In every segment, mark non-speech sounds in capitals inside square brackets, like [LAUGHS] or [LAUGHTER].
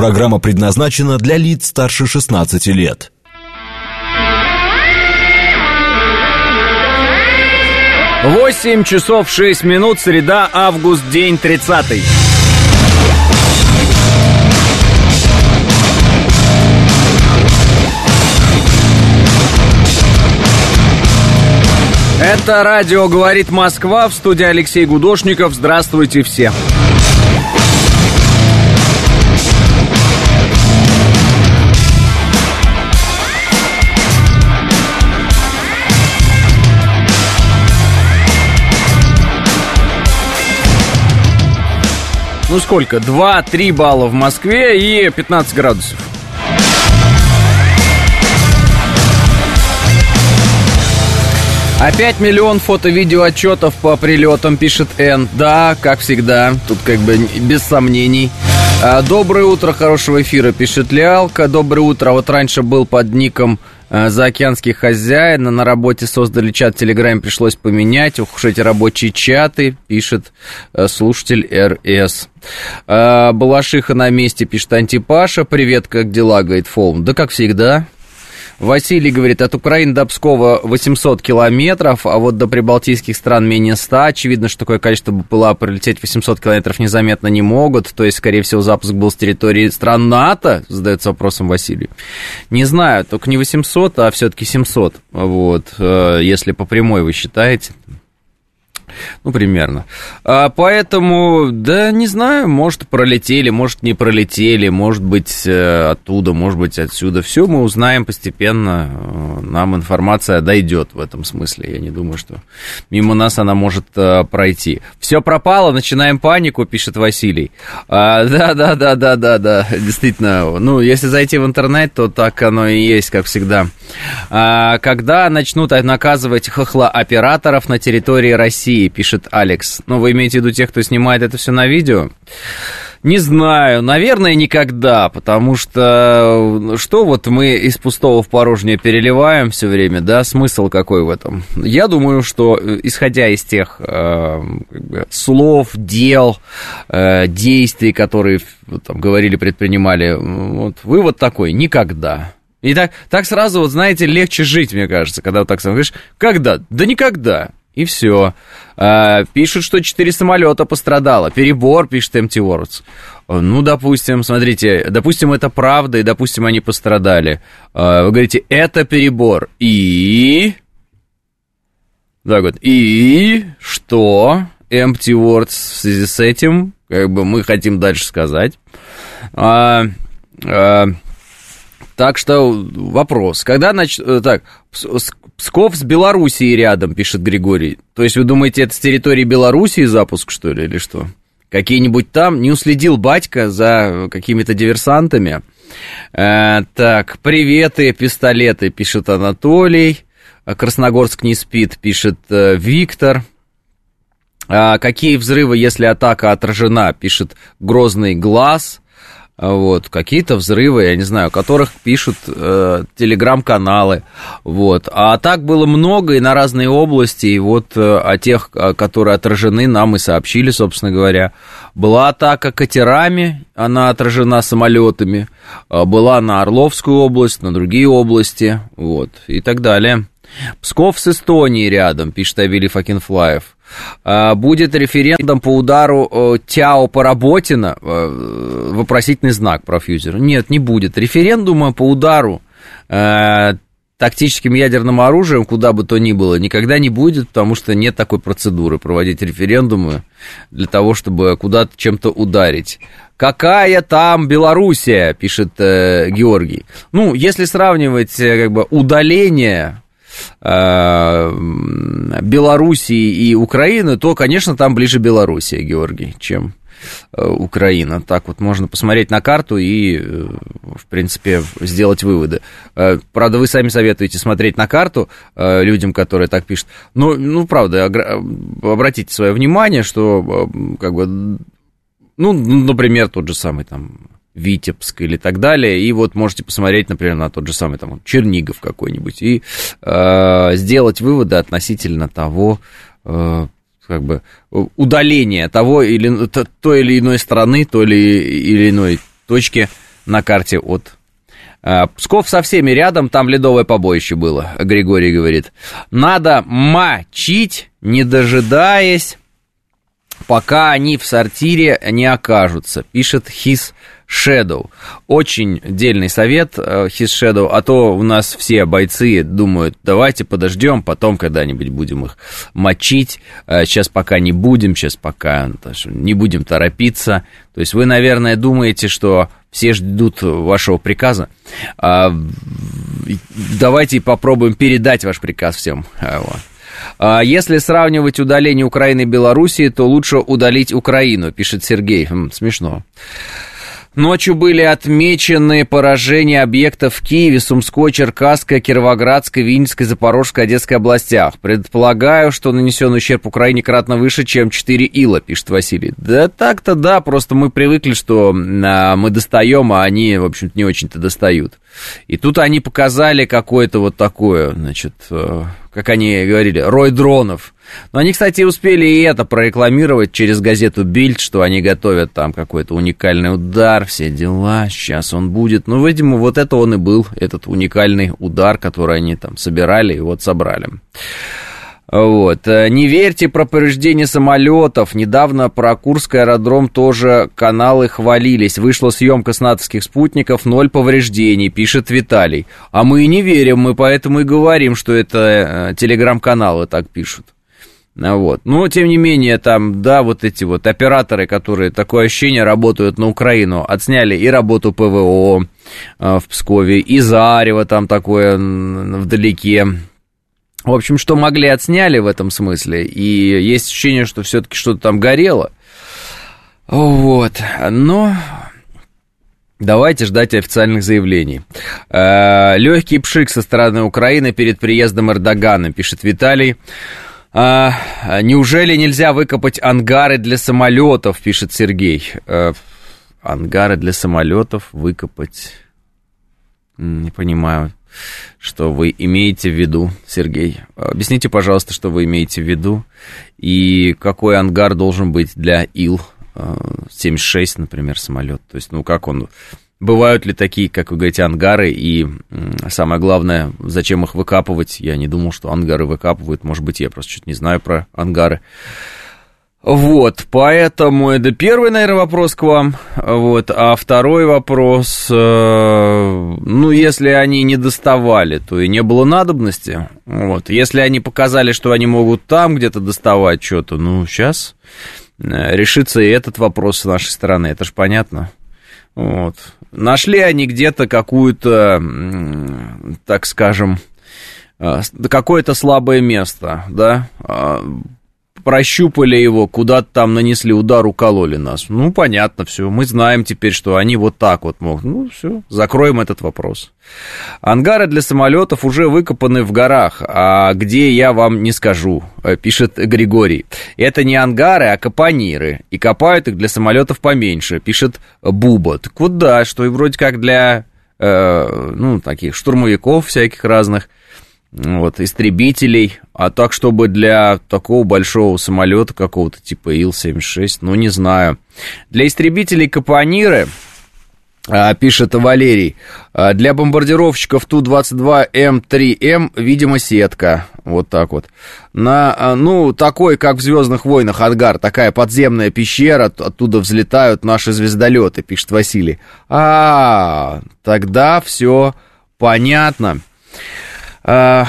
Программа предназначена для лиц старше 16 лет. Восемь часов шесть минут, среда, август, день тридцатый. Это радио «Говорит Москва» в студии Алексей Гудошников. Здравствуйте все. Ну сколько? 2-3 балла в Москве и 15 градусов. Опять миллион фото-видео отчетов по прилетам, пишет Н. Да, как всегда, тут как бы без сомнений. А, Доброе утро, хорошего эфира, пишет Лиалка. Доброе утро. Вот раньше был под ником а, заокеанский хозяин. На работе создали чат в Телеграме, пришлось поменять. Ух эти рабочие чаты, пишет а, слушатель РС. А, Балашиха на месте, пишет Антипаша. Привет, как дела, говорит Фолм. Да как всегда. Василий говорит, от Украины до Пскова 800 километров, а вот до прибалтийских стран менее 100. Очевидно, что такое количество БПЛА пролететь 800 километров незаметно не могут. То есть, скорее всего, запуск был с территории стран НАТО, задается вопросом Василий. Не знаю, только не 800, а все-таки 700. Вот, э, если по прямой вы считаете. Ну, примерно. А, поэтому, да, не знаю, может, пролетели, может, не пролетели, может быть, э, оттуда, может быть, отсюда. Все мы узнаем постепенно. Э, Нам информация дойдет в этом смысле. Я не думаю, что мимо нас она может э, пройти. Все пропало, начинаем панику, пишет Василий. А, да, да, да, да, да, да, действительно. Ну, если зайти в интернет, то так оно и есть, как всегда. А, когда начнут наказывать хохлооператоров на территории России, пишет Алекс. Ну, вы имеете в виду тех, кто снимает это все на видео? Не знаю, наверное, никогда, потому что что вот мы из пустого в порожнее переливаем все время, да, смысл какой в этом? Я думаю, что исходя из тех э, слов, дел, э, действий, которые там говорили, предпринимали, вот вывод такой: никогда. И так, так сразу, вот знаете, легче жить, мне кажется, когда вот так сам говоришь, когда? Да никогда. И все. А, пишут, что четыре самолета пострадало. Перебор, пишет MT Words. Ну, допустим, смотрите, допустим, это правда, и допустим, они пострадали. А, вы говорите, это перебор. И... Так вот, и что? Empty Words в связи с этим, как бы мы хотим дальше сказать. А, а, так что вопрос. Когда нач... Так, Псков с Белоруссией рядом, пишет Григорий. То есть вы думаете, это с территории Белоруссии запуск, что ли, или что? Какие-нибудь там? Не уследил батька за какими-то диверсантами? Э, так, приветы, пистолеты, пишет Анатолий. Красногорск не спит, пишет э, Виктор. А какие взрывы, если атака отражена, пишет Грозный Глаз вот, какие-то взрывы, я не знаю, о которых пишут э, телеграм-каналы, вот, а так было много и на разные области, и вот э, о тех, которые отражены, нам и сообщили, собственно говоря, была атака катерами, она отражена самолетами, э, была на Орловскую область, на другие области, вот, и так далее. Псков с Эстонией рядом, пишет Авели Факинфлаев. А, будет референдум по удару э, Тяо Поработина, э, вопросительный знак профьюзера. Нет, не будет. Референдума по удару э, тактическим ядерным оружием, куда бы то ни было, никогда не будет, потому что нет такой процедуры проводить референдумы для того, чтобы куда-то чем-то ударить. Какая там Белоруссия, пишет э, Георгий. Ну, если сравнивать как бы удаление Белоруссии и Украины, то, конечно, там ближе Белоруссия, Георгий, чем э, Украина. Так вот можно посмотреть на карту и, э, в принципе, сделать выводы. Правда, вы сами советуете смотреть на карту людям, которые так пишут. Но, ну, правда, обратите свое внимание, что, как бы, ну, например, тот же самый там Витебск или так далее, и вот можете посмотреть, например, на тот же самый там Чернигов какой-нибудь и э, сделать выводы относительно того, э, как бы удаления того или той или иной страны, той или, или иной точки на карте от а, Псков со всеми рядом, там ледовое побоище было, Григорий говорит. Надо мочить, не дожидаясь, пока они в сортире не окажутся, пишет His Shadow. Очень дельный совет э, His Shadow, а то у нас все бойцы думают, давайте подождем, потом когда-нибудь будем их мочить. Сейчас э, пока не будем, сейчас пока не будем торопиться. То есть вы, наверное, думаете, что все ждут вашего приказа. А, давайте попробуем передать ваш приказ всем. А, если сравнивать удаление Украины и Белоруссии, то лучше удалить Украину, пишет Сергей. Смешно. Ночью были отмечены поражения объектов в Киеве, Сумской, Черкасской, Кировоградской, Винницкой, Запорожской, Одесской областях. Предполагаю, что нанесен ущерб Украине кратно выше, чем 4 ила, пишет Василий. Да так-то да, просто мы привыкли, что а, мы достаем, а они, в общем-то, не очень-то достают. И тут они показали какое-то вот такое, значит, э, как они говорили, рой дронов. Но они, кстати, успели и это прорекламировать через газету Бильд, что они готовят там какой-то уникальный удар, все дела, сейчас он будет. Ну, видимо, вот это он и был, этот уникальный удар, который они там собирали и вот собрали. Вот. Э, не верьте про повреждение самолетов. Недавно про Курский аэродром тоже каналы хвалились. Вышла съемка с натовских спутников, ноль повреждений, пишет Виталий. А мы и не верим, мы поэтому и говорим, что это э, телеграм-каналы так пишут. Вот. Но, тем не менее, там, да, вот эти вот операторы, которые, такое ощущение, работают на Украину, отсняли и работу ПВО э, в Пскове, и Зарево там такое вдалеке, в общем, что могли, отсняли в этом смысле. И есть ощущение, что все-таки что-то там горело. Вот. Но Давайте ждать официальных заявлений. Э, Легкий пшик со стороны Украины перед приездом Эрдогана, пишет Виталий. Э, неужели нельзя выкопать ангары для самолетов, пишет Сергей. Э, ангары для самолетов выкопать. Не понимаю что вы имеете в виду, Сергей? Объясните, пожалуйста, что вы имеете в виду и какой ангар должен быть для Ил-76, например, самолет. То есть, ну, как он... Бывают ли такие, как вы говорите, ангары, и самое главное, зачем их выкапывать? Я не думал, что ангары выкапывают, может быть, я просто чуть не знаю про ангары. Вот, поэтому это первый, наверное, вопрос к вам. Вот, а второй вопрос, э, ну, если они не доставали, то и не было надобности. Вот, если они показали, что они могут там где-то доставать что-то, ну, сейчас э, решится и этот вопрос с нашей стороны, это же понятно. Вот. Нашли они где-то какую-то, так скажем, э, какое-то слабое место, да, а, прощупали его, куда-то там нанесли удар, укололи нас. Ну, понятно, все. Мы знаем теперь, что они вот так вот могут. Ну, все, закроем этот вопрос. Ангары для самолетов уже выкопаны в горах, а где я вам не скажу, э, пишет Григорий. Это не ангары, а капониры. И копают их для самолетов поменьше, пишет Буба. Так вот да, что и вроде как для, э, ну, таких штурмовиков всяких разных вот, истребителей, а так, чтобы для такого большого самолета какого-то типа Ил-76, ну, не знаю. Для истребителей Капониры, а, пишет Валерий, а, для бомбардировщиков Ту-22М3М, видимо, сетка, вот так вот. На, а, ну, такой, как в «Звездных войнах» Адгар, такая подземная пещера, оттуда взлетают наши звездолеты, пишет Василий. А, тогда все понятно. Э,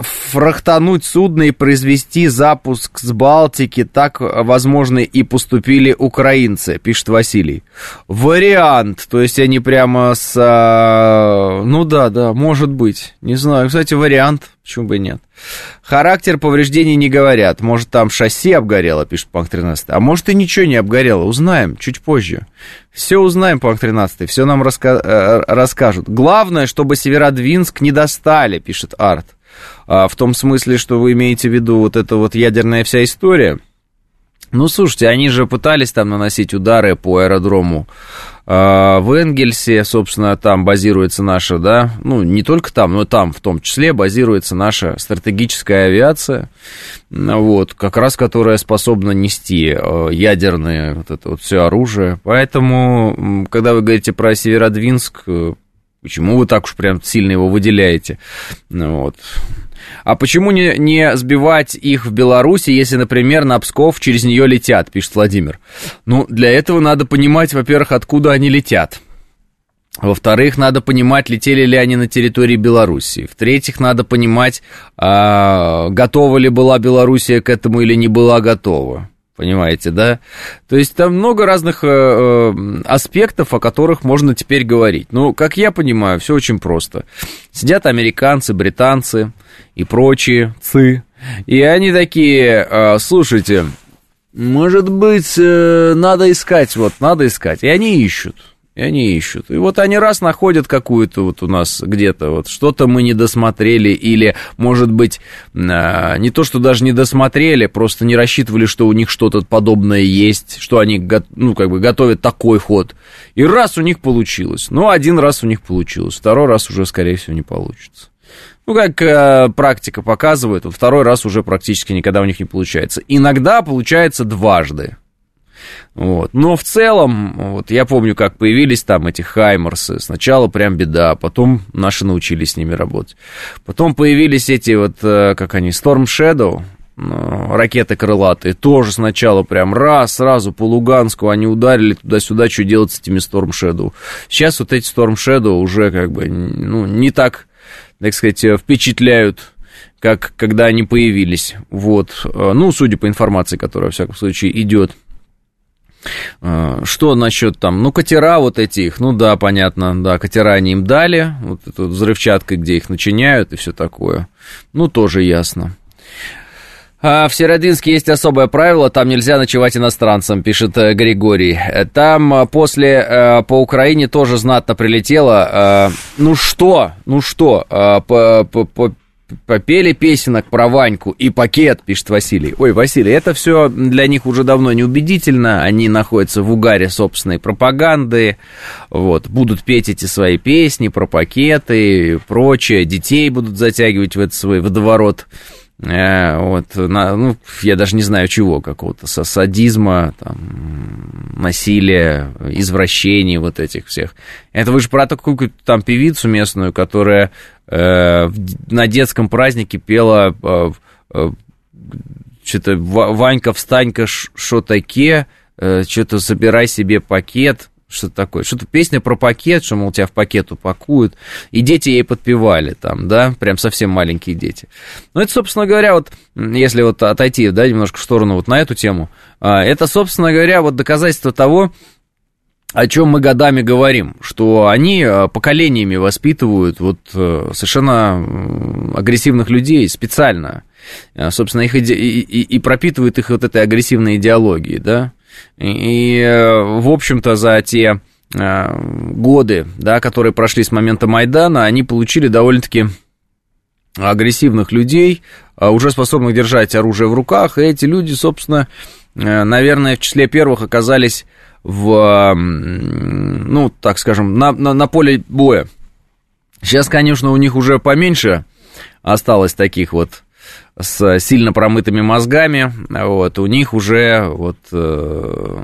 фрахтануть судно и произвести запуск с Балтики, так, возможно, и поступили украинцы, пишет Василий. Вариант, то есть они прямо с... А, ну да, да, может быть, не знаю, кстати, вариант, почему бы и нет. Характер повреждений не говорят, может там шасси обгорело, пишет Панк 13, а может и ничего не обгорело, узнаем чуть позже. Все узнаем, Панк 13, все нам раска- э, расскажут. Главное, чтобы Северодвинск не достали, пишет Арт. А, в том смысле, что вы имеете в виду вот эта вот ядерная вся история. Ну, слушайте, они же пытались там наносить удары по аэродрому а, в Энгельсе, собственно, там базируется наша, да, ну, не только там, но там в том числе базируется наша стратегическая авиация, вот, как раз которая способна нести а, ядерное вот это вот все оружие. Поэтому, когда вы говорите про Северодвинск, э, почему вы так уж прям сильно его выделяете? Вот. А почему не, не сбивать их в Беларуси, если, например, на Псков через нее летят, пишет Владимир. Ну, для этого надо понимать, во-первых, откуда они летят. Во-вторых, надо понимать, летели ли они на территории Беларуси. В-третьих, надо понимать, а, готова ли была Белоруссия к этому или не была готова. Понимаете, да? То есть там много разных э, э, аспектов, о которых можно теперь говорить. Ну, как я понимаю, все очень просто. Сидят американцы, британцы и прочие цы. И они такие, э, слушайте, может быть, надо искать, вот, надо искать. И они ищут. И они ищут. И вот они раз находят какую-то вот у нас где-то вот что-то мы не досмотрели или, может быть, а, не то, что даже не досмотрели, просто не рассчитывали, что у них что-то подобное есть, что они, ну, как бы готовят такой ход. И раз у них получилось. Ну, один раз у них получилось, второй раз уже, скорее всего, не получится. Ну, как э, практика показывает, второй раз уже практически никогда у них не получается. Иногда получается дважды. Вот. Но в целом, вот я помню, как появились там эти хаймерсы. Сначала прям беда, потом наши научились с ними работать. Потом появились эти вот, э, как они, Storm Shadow, э, ракеты крылатые, тоже сначала прям раз, сразу по Луганску они ударили туда-сюда, что делать с этими Storm Shadow. Сейчас вот эти Storm Shadow уже как бы, ну, не так, так сказать, впечатляют как когда они появились. Вот. Э, ну, судя по информации, которая, во всяком случае, идет Э, что насчет там, ну, катера вот этих, ну да, понятно, да, катера они им дали, вот эту взрывчаткой, где их начиняют и все такое. Ну, тоже ясно. А в Северодвинске есть особое правило, там нельзя ночевать иностранцам, пишет э, Григорий. Там э, после по Украине тоже знатно прилетело. Ну что, ну что, попели песенок про Ваньку и пакет, пишет Василий. Ой, Василий, это все для них уже давно неубедительно. Они находятся в угаре собственной пропаганды. Вот, будут петь эти свои песни про пакеты и прочее. Детей будут затягивать в этот свой водоворот. Э, вот, на, ну, я даже не знаю чего, какого-то садизма, там, насилия, извращений вот этих всех. Это вы же про такую там певицу местную, которая э, на детском празднике пела э, э, что-то «Ванька, встанька, что таке», э, что-то «Собирай себе пакет», что-то такое. Что-то песня про пакет, что, мол, тебя в пакет упакуют. И дети ей подпевали там, да, прям совсем маленькие дети. Ну, это, собственно говоря, вот, если вот отойти, да, немножко в сторону вот на эту тему, а, это, собственно говоря, вот доказательство того, о чем мы годами говорим, что они а, поколениями воспитывают вот э, совершенно агрессивных людей специально, а, собственно, их иде... и, и, и пропитывают их вот этой агрессивной идеологией, да, и, э, в общем-то, за те э, годы, да, которые прошли с момента Майдана, они получили довольно-таки агрессивных людей, а, уже способных держать оружие в руках, и эти люди, собственно, э, наверное, в числе первых оказались в, ну, так скажем, на, на, на поле боя. Сейчас, конечно, у них уже поменьше осталось таких вот с сильно промытыми мозгами, вот, у них уже, вот, э,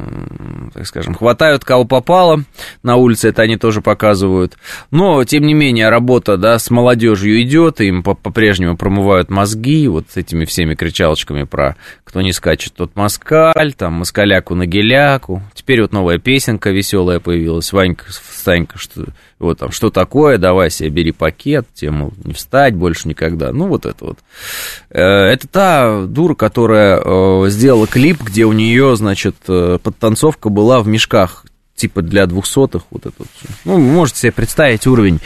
так скажем, хватают кого попало, на улице это они тоже показывают, но, тем не менее, работа, да, с молодежью идет, им по-прежнему промывают мозги, вот с этими всеми кричалочками про «кто не скачет, тот москаль», там, москаляку на геляку, теперь вот новая песенка веселая появилась, Ванька, Станька, что вот там, что такое, давай себе бери пакет, тему не встать больше никогда. Ну, вот это вот. Э, это та дура, которая э, сделала клип, где у нее, значит, э, подтанцовка была в мешках, типа для двухсотых, вот это вот. Ну, можете себе представить уровень.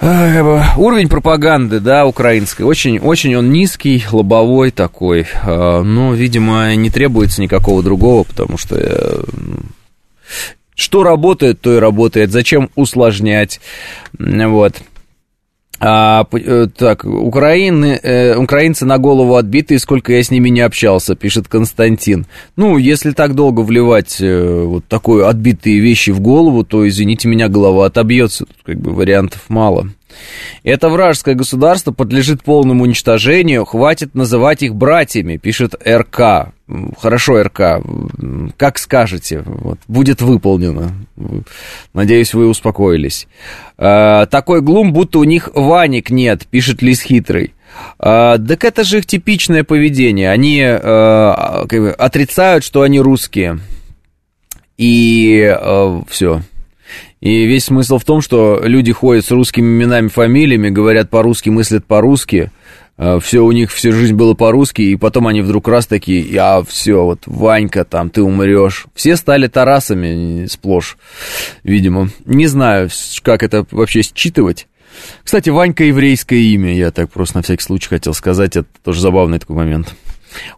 Уровень пропаганды, да, украинской, очень, очень он низкий, лобовой такой, но, видимо, не требуется никакого другого, потому что что работает, то и работает. Зачем усложнять? Вот. А, э, так, Украины, э, украинцы на голову отбитые, сколько я с ними не общался, пишет Константин. Ну, если так долго вливать э, вот такое отбитые вещи в голову, то, извините меня, голова отобьется. Тут как бы вариантов мало. Это вражеское государство подлежит полному уничтожению, хватит называть их братьями, пишет РК. Хорошо, РК, как скажете, вот, будет выполнено. Надеюсь, вы успокоились. А, такой глум, будто у них Ваник нет, пишет Лис Хитрый. А, так это же их типичное поведение. Они а, как бы, отрицают, что они русские. И а, все. И весь смысл в том, что люди ходят с русскими именами, фамилиями, говорят по-русски, мыслят по-русски. А, все у них всю жизнь было по-русски, и потом они вдруг раз такие, я все, вот, Ванька, там, ты умрешь. Все стали Тарасами сплошь, видимо. Не знаю, как это вообще считывать. Кстати, Ванька еврейское имя, я так просто на всякий случай хотел сказать, это тоже забавный такой момент.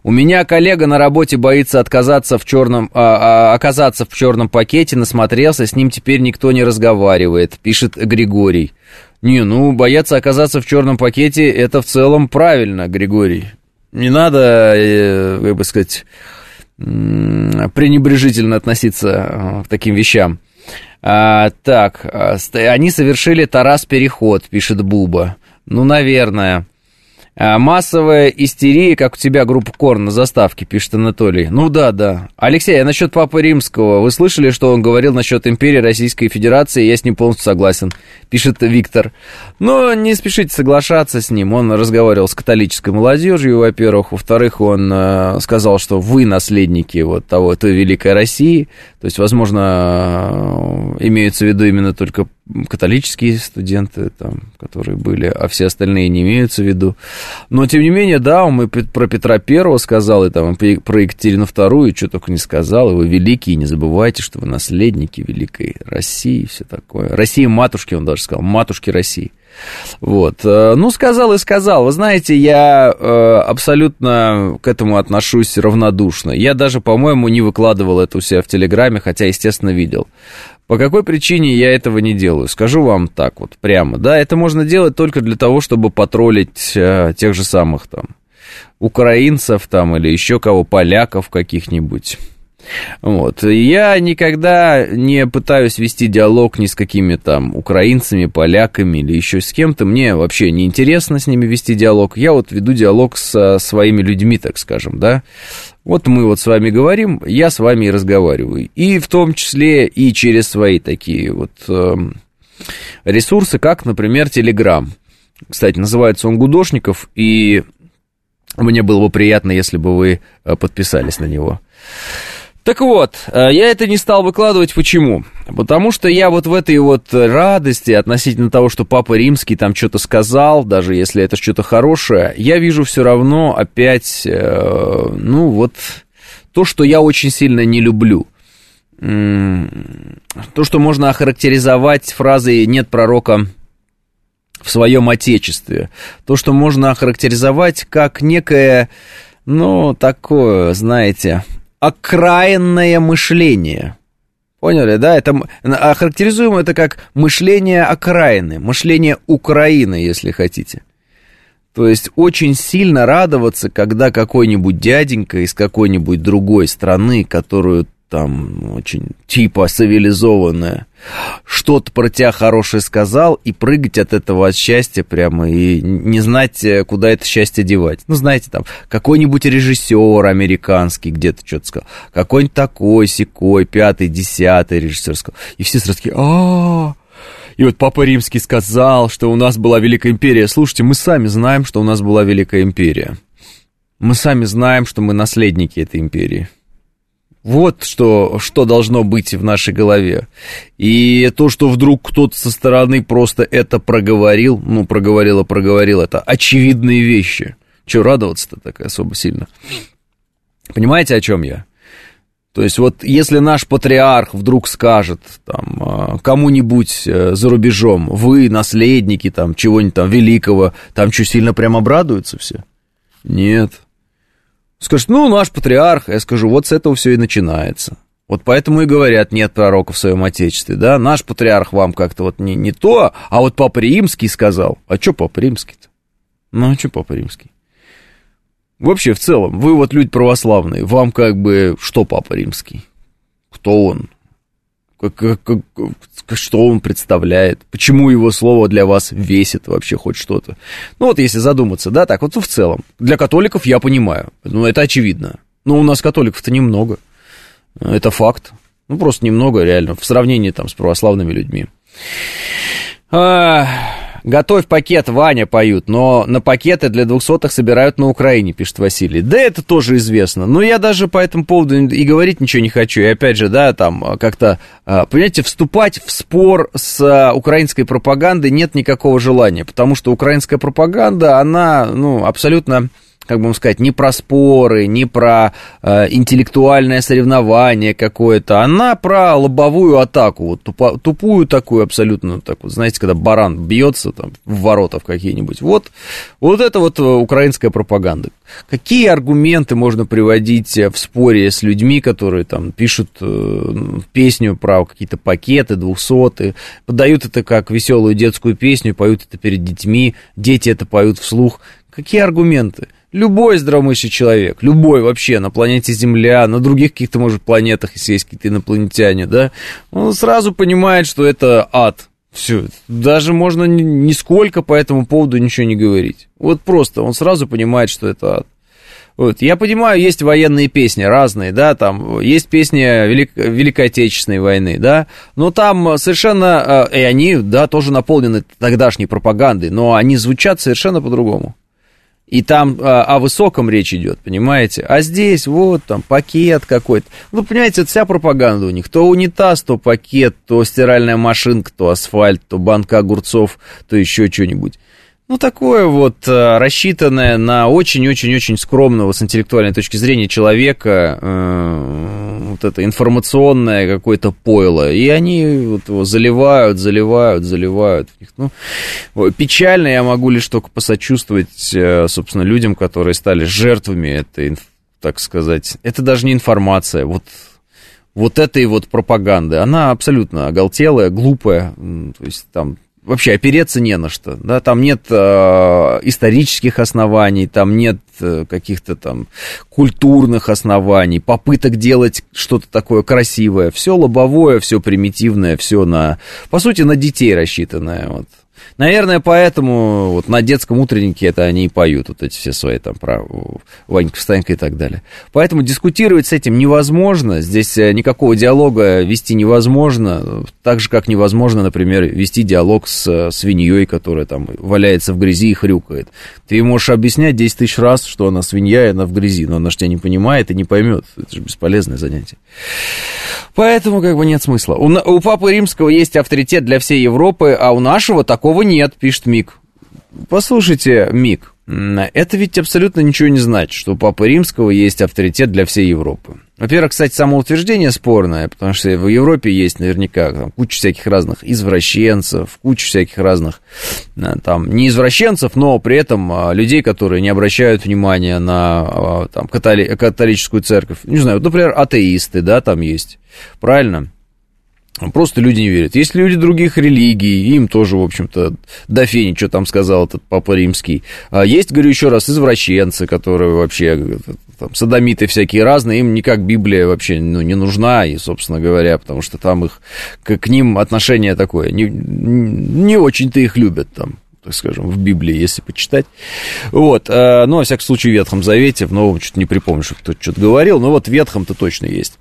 У меня коллега на работе боится отказаться в черном, а, а, оказаться в черном пакете, насмотрелся, с ним теперь никто не разговаривает, пишет Григорий. Не, ну, бояться оказаться в черном пакете, это в целом правильно, Григорий. Не надо, э, как бы сказать, пренебрежительно относиться э, к таким вещам. А, так, а, они совершили Тарас переход, пишет Буба. Ну, наверное. А, массовая истерия, как у тебя группа Корн на заставке, пишет Анатолий. Ну да, да. Алексей, а насчет Папы Римского, вы слышали, что он говорил насчет империи Российской Федерации? Я с ним полностью согласен, пишет Виктор. Но не спешите соглашаться с ним. Он разговаривал с католической молодежью, во-первых. Во-вторых, он э, сказал, что вы наследники вот того, той великой России. То есть, возможно, э, имеются в виду именно только католические студенты, там, которые были, а все остальные не имеются в виду. Но, тем не менее, да, он и про Петра Первого сказал, и там, про Екатерину Вторую, что только не сказал, и вы великие, не забывайте, что вы наследники великой России, все такое. России матушки, он даже сказал, матушки России. Вот. Э, ну, сказал и сказал. Вы знаете, я э, абсолютно к этому отношусь равнодушно. Я даже, по-моему, не выкладывал это у себя в Телеграме, хотя, естественно, видел. По какой причине я этого не делаю? Скажу вам так вот прямо. Да, это можно делать только для того, чтобы потроллить э, тех же самых там украинцев там или еще кого, поляков каких-нибудь. Вот. Я никогда не пытаюсь вести диалог ни с какими там украинцами, поляками или еще с кем-то. Мне вообще не интересно с ними вести диалог. Я вот веду диалог со своими людьми, так скажем, да. Вот мы вот с вами говорим, я с вами и разговариваю. И в том числе и через свои такие вот э, ресурсы, как, например, Telegram. Кстати, называется он Гудошников, и мне было бы приятно, если бы вы э, подписались на него. Так вот, э, я это не стал выкладывать. Почему? Потому что я вот в этой вот радости относительно того, что Папа Римский там что-то сказал, даже если это что-то хорошее, я вижу все равно опять, э, ну вот, то, что я очень сильно не люблю. То, что можно охарактеризовать фразой «нет пророка в своем отечестве». То, что можно охарактеризовать как некое, ну, такое, знаете, окраинное мышление. Поняли, да? Это охарактеризуем это как мышление окраины, мышление Украины, если хотите. То есть очень сильно радоваться, когда какой-нибудь дяденька из какой-нибудь другой страны, которую там очень типа цивилизованная, что-то про тебя хорошее сказал, и прыгать от этого от счастья прямо, и не знать, э, куда это счастье девать. Ну, знаете, там, какой-нибудь режиссер американский где-то что-то сказал, какой-нибудь такой, секой, пятый, десятый режиссер сказал, и все сразу такие, а и вот Папа Римский сказал, что у нас была Великая Империя. Слушайте, мы сами знаем, что у нас была Великая Империя. Мы сами знаем, что мы наследники этой империи. Вот что, что должно быть в нашей голове. И то, что вдруг кто-то со стороны просто это проговорил, ну, проговорил и проговорил, это очевидные вещи. Че радоваться-то так особо сильно? Понимаете, о чем я? То есть вот если наш патриарх вдруг скажет там а, кому-нибудь э, за рубежом, вы наследники там чего-нибудь там великого, там что, сильно прям обрадуются все? Нет. Скажет, ну, наш патриарх, я скажу, вот с этого все и начинается. Вот поэтому и говорят, нет пророка в своем отечестве, да? Наш патриарх вам как-то вот не, не то, а вот Папа Римский сказал. А что Папа Римский-то? Ну, а что Папа Римский? Вообще, в целом, вы вот люди православные, вам как бы что Папа Римский? Кто он? Как, что он представляет? Почему его слово для вас весит вообще хоть что-то? Ну вот если задуматься, да, так вот в целом. Для католиков я понимаю, ну это очевидно. Но у нас католиков-то немного. Это факт. Ну, просто немного, реально, в сравнении там с православными людьми. А, готовь пакет, Ваня поют, но на пакеты для двухсотых собирают на Украине, пишет Василий. Да это тоже известно. Но я даже по этому поводу и говорить ничего не хочу. И опять же, да, там как-то, а, понимаете, вступать в спор с а, украинской пропагандой нет никакого желания, потому что украинская пропаганда, она, ну, абсолютно как бы вам сказать, не про споры, не про э, интеллектуальное соревнование какое-то, она про лобовую атаку, вот тупо, тупую такую абсолютно, так вот, знаете, когда баран бьется там в ворота в какие-нибудь. Вот, вот это вот э, украинская пропаганда. Какие аргументы можно приводить в споре с людьми, которые там пишут э, песню про какие-то пакеты, двухсоты, подают это как веселую детскую песню, поют это перед детьми, дети это поют вслух. Какие аргументы? Любой здравомыслящий человек, любой вообще на планете Земля, на других каких-то, может, планетах, если есть какие-то инопланетяне, да, он сразу понимает, что это ад. Все, даже можно нисколько по этому поводу ничего не говорить. Вот просто он сразу понимает, что это ад. Вот. Я понимаю, есть военные песни разные, да, там есть песни Велик... Великой Отечественной войны, да, но там совершенно, э, и они, да, тоже наполнены тогдашней пропагандой, но они звучат совершенно по-другому. И там а, о высоком речь идет, понимаете? А здесь вот там пакет какой-то. Ну, понимаете, это вся пропаганда у них. То унитаз, то пакет, то стиральная машинка, то асфальт, то банка огурцов, то еще что-нибудь. Ну, такое вот э, рассчитанное на очень-очень-очень скромного с интеллектуальной точки зрения человека, э, вот это информационное какое-то пойло. И они вот его заливают, заливают, заливают. Ну, печально я могу лишь только посочувствовать, э, собственно, людям, которые стали жертвами этой, так сказать, это даже не информация, вот вот этой вот пропаганды, она абсолютно оголтелая, глупая, то есть там вообще опереться не на что, да, там нет э, исторических оснований, там нет э, каких-то там культурных оснований, попыток делать что-то такое красивое, все лобовое, все примитивное, все на, по сути, на детей рассчитанное, вот. Наверное, поэтому вот на детском утреннике это они и поют, вот эти все свои там про Ванька Встанька и так далее. Поэтому дискутировать с этим невозможно, здесь э, никакого диалога вести невозможно, так же, как невозможно, например, вести диалог с э, свиньей, которая там валяется в грязи и хрюкает. Ты можешь объяснять 10 тысяч раз, что она свинья, и она в грязи, но она же тебя не понимает и не поймет. Это же бесполезное занятие. Поэтому как бы нет смысла. У, у Папы Римского есть авторитет для всей Европы, а у нашего такого нет, пишет Мик. Послушайте, Мик, это ведь абсолютно ничего не значит, что у Папы Римского есть авторитет для всей Европы. Во-первых, кстати, самоутверждение спорное, потому что в Европе есть наверняка там, куча всяких разных извращенцев, куча всяких разных, э, там, не извращенцев, но при этом а, людей, которые не обращают внимания на а, там, католи- католическую церковь. Не знаю, вот, например, атеисты, да, там есть, правильно? Просто люди не верят. Есть люди других религий, им тоже, в общем-то, до фени, что там сказал этот Папа Римский. А есть, говорю еще раз, извращенцы, которые вообще, там, садомиты всякие разные, им никак Библия вообще ну, не нужна, и, собственно говоря, потому что там их, к, к ним отношение такое, не, не очень-то их любят там так скажем, в Библии, если почитать. Вот, э, ну, во всяком случае, в Ветхом Завете, в Новом что-то не припомню, что кто-то что-то говорил, но вот в Ветхом-то точно есть.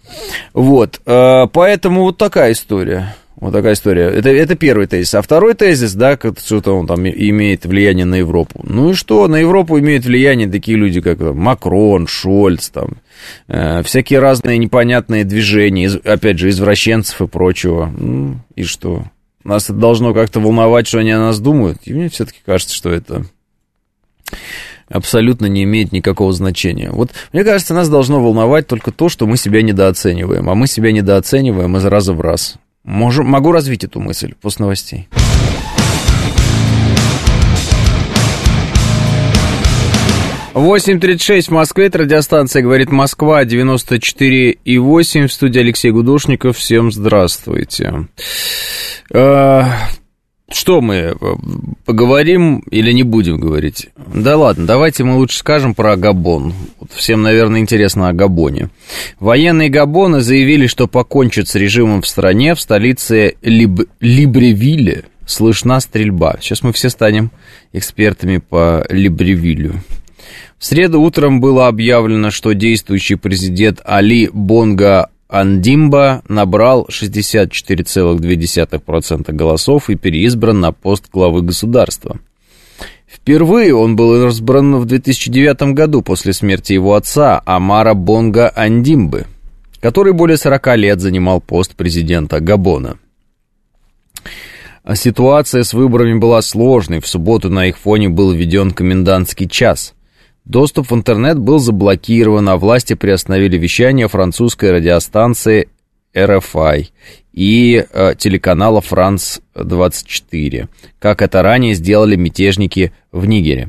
Вот, э, поэтому вот такая история. Вот такая история. Это, это первый тезис. А второй тезис, да, что-то он там имеет влияние на Европу. Ну и что? На Европу имеют влияние такие люди, как Макрон, Шольц, там, э, всякие разные непонятные движения, из, опять же, извращенцев и прочего. Ну, и что? Нас это должно как-то волновать, что они о нас думают. И мне все-таки кажется, что это абсолютно не имеет никакого значения. Вот мне кажется, нас должно волновать только то, что мы себя недооцениваем. А мы себя недооцениваем из раза в раз. Можу, могу развить эту мысль после новостей. 8.36 в Москве, это радиостанция «Говорит Москва», 94,8, в студии Алексей Гудошников, всем здравствуйте. Э, что мы, э, поговорим или не будем говорить? Да ладно, давайте мы лучше скажем про Габон. Всем, наверное, интересно о Габоне. Военные Габона заявили, что покончат с режимом в стране, в столице Либ... Либревилле слышна стрельба. Сейчас мы все станем экспертами по Либревилю. В среду утром было объявлено, что действующий президент Али Бонга Андимба набрал 64,2% голосов и переизбран на пост главы государства. Впервые он был избран в 2009 году после смерти его отца Амара Бонга Андимбы, который более 40 лет занимал пост президента Габона. Ситуация с выборами была сложной. В субботу на их фоне был введен комендантский час. Доступ в интернет был заблокирован, а власти приостановили вещание французской радиостанции RFI и э, телеканала «Франс-24», как это ранее сделали мятежники в Нигере.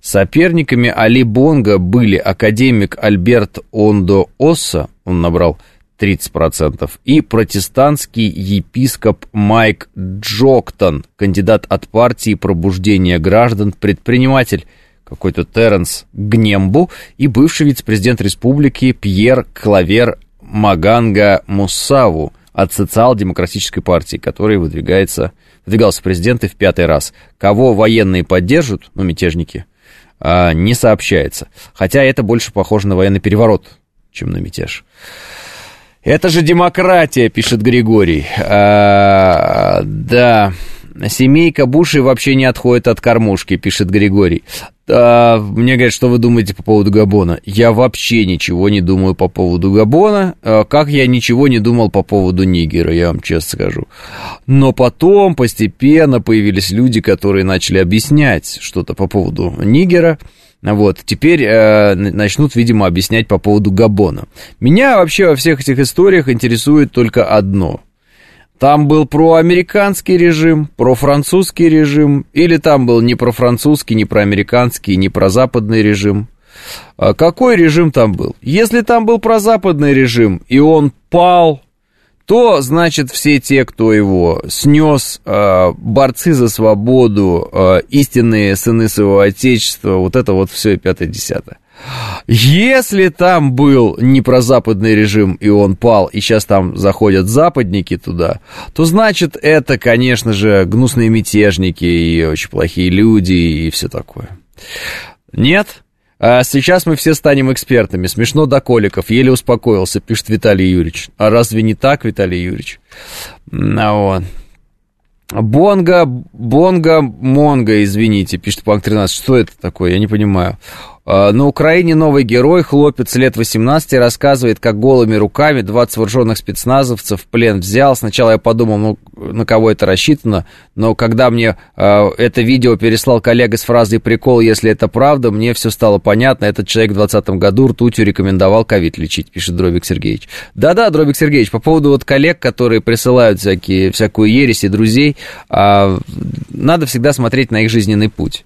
Соперниками Али Бонга были академик Альберт Ондо Осса, он набрал 30%, и протестантский епископ Майк Джоктон, кандидат от партии пробуждения граждан, предприниматель какой-то Теренс Гнембу и бывший вице-президент республики Пьер Клавер Маганга Мусаву от социал-демократической партии, который выдвигается, выдвигался президенты в пятый раз. Кого военные поддержат, ну, мятежники, а, не сообщается. Хотя это больше похоже на военный переворот, чем на мятеж. Это же демократия, пишет Григорий. А, да, семейка Буши вообще не отходит от кормушки, пишет Григорий. А, мне говорят, что вы думаете по поводу Габона. Я вообще ничего не думаю по поводу Габона, а, как я ничего не думал по поводу Нигера, я вам честно скажу. Но потом постепенно появились люди, которые начали объяснять что-то по поводу Нигера. Вот, теперь э, начнут, видимо, объяснять по поводу Габона. Меня вообще во всех этих историях интересует только одно. Там был проамериканский режим, профранцузский режим, или там был не профранцузский, не проамериканский, не прозападный режим. А какой режим там был? Если там был прозападный режим, и он пал, то, значит, все те, кто его снес, а, борцы за свободу, а, истинные сыны своего отечества, вот это вот все пятое-десятое. Если там был не прозападный режим, и он пал, и сейчас там заходят западники туда, то значит это, конечно же, гнусные мятежники и очень плохие люди и все такое. Нет? А сейчас мы все станем экспертами. Смешно до коликов. Еле успокоился, пишет Виталий Юрьевич. А разве не так, Виталий Юрьевич? А вот. Бонга, Бонга, Монга, извините, пишет Панк 13. Что это такое? Я не понимаю. А, на Украине новый герой, хлопец лет 18, рассказывает, как голыми руками 20 вооруженных спецназовцев в плен взял. Сначала я подумал, ну, на кого это рассчитано, но когда мне э, это видео переслал коллега с фразой «прикол, если это правда», мне все стало понятно. Этот человек в 2020 году ртутью рекомендовал ковид лечить, пишет Дробик Сергеевич. Да-да, Дробик Сергеевич, по поводу вот коллег, которые присылают всякие, всякую ересь и друзей, э, надо всегда смотреть на их жизненный путь.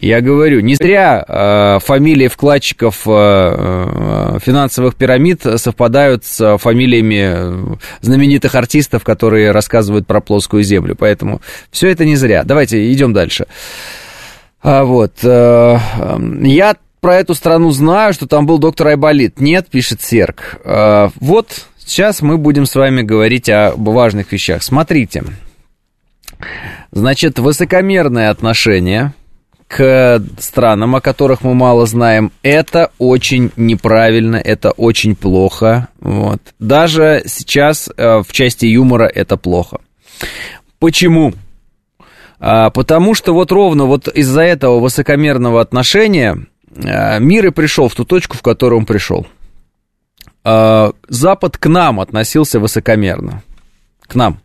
Я говорю, не зря э, фамилии вкладчиков э, э, финансовых пирамид совпадают с фамилиями знаменитых артистов, которые рассказывают про плоскую землю. Поэтому все это не зря. Давайте идем дальше. А вот. Э, я про эту страну знаю, что там был доктор Айболит. Нет, пишет Серк. Э, вот сейчас мы будем с вами говорить о важных вещах. Смотрите. Значит, высокомерное отношение к странам, о которых мы мало знаем, это очень неправильно, это очень плохо. Вот. Даже сейчас э, в части юмора это плохо. Почему? А, потому что вот ровно вот из-за этого высокомерного отношения а, мир и пришел в ту точку, в которую он пришел. А, Запад к нам относился высокомерно. К нам.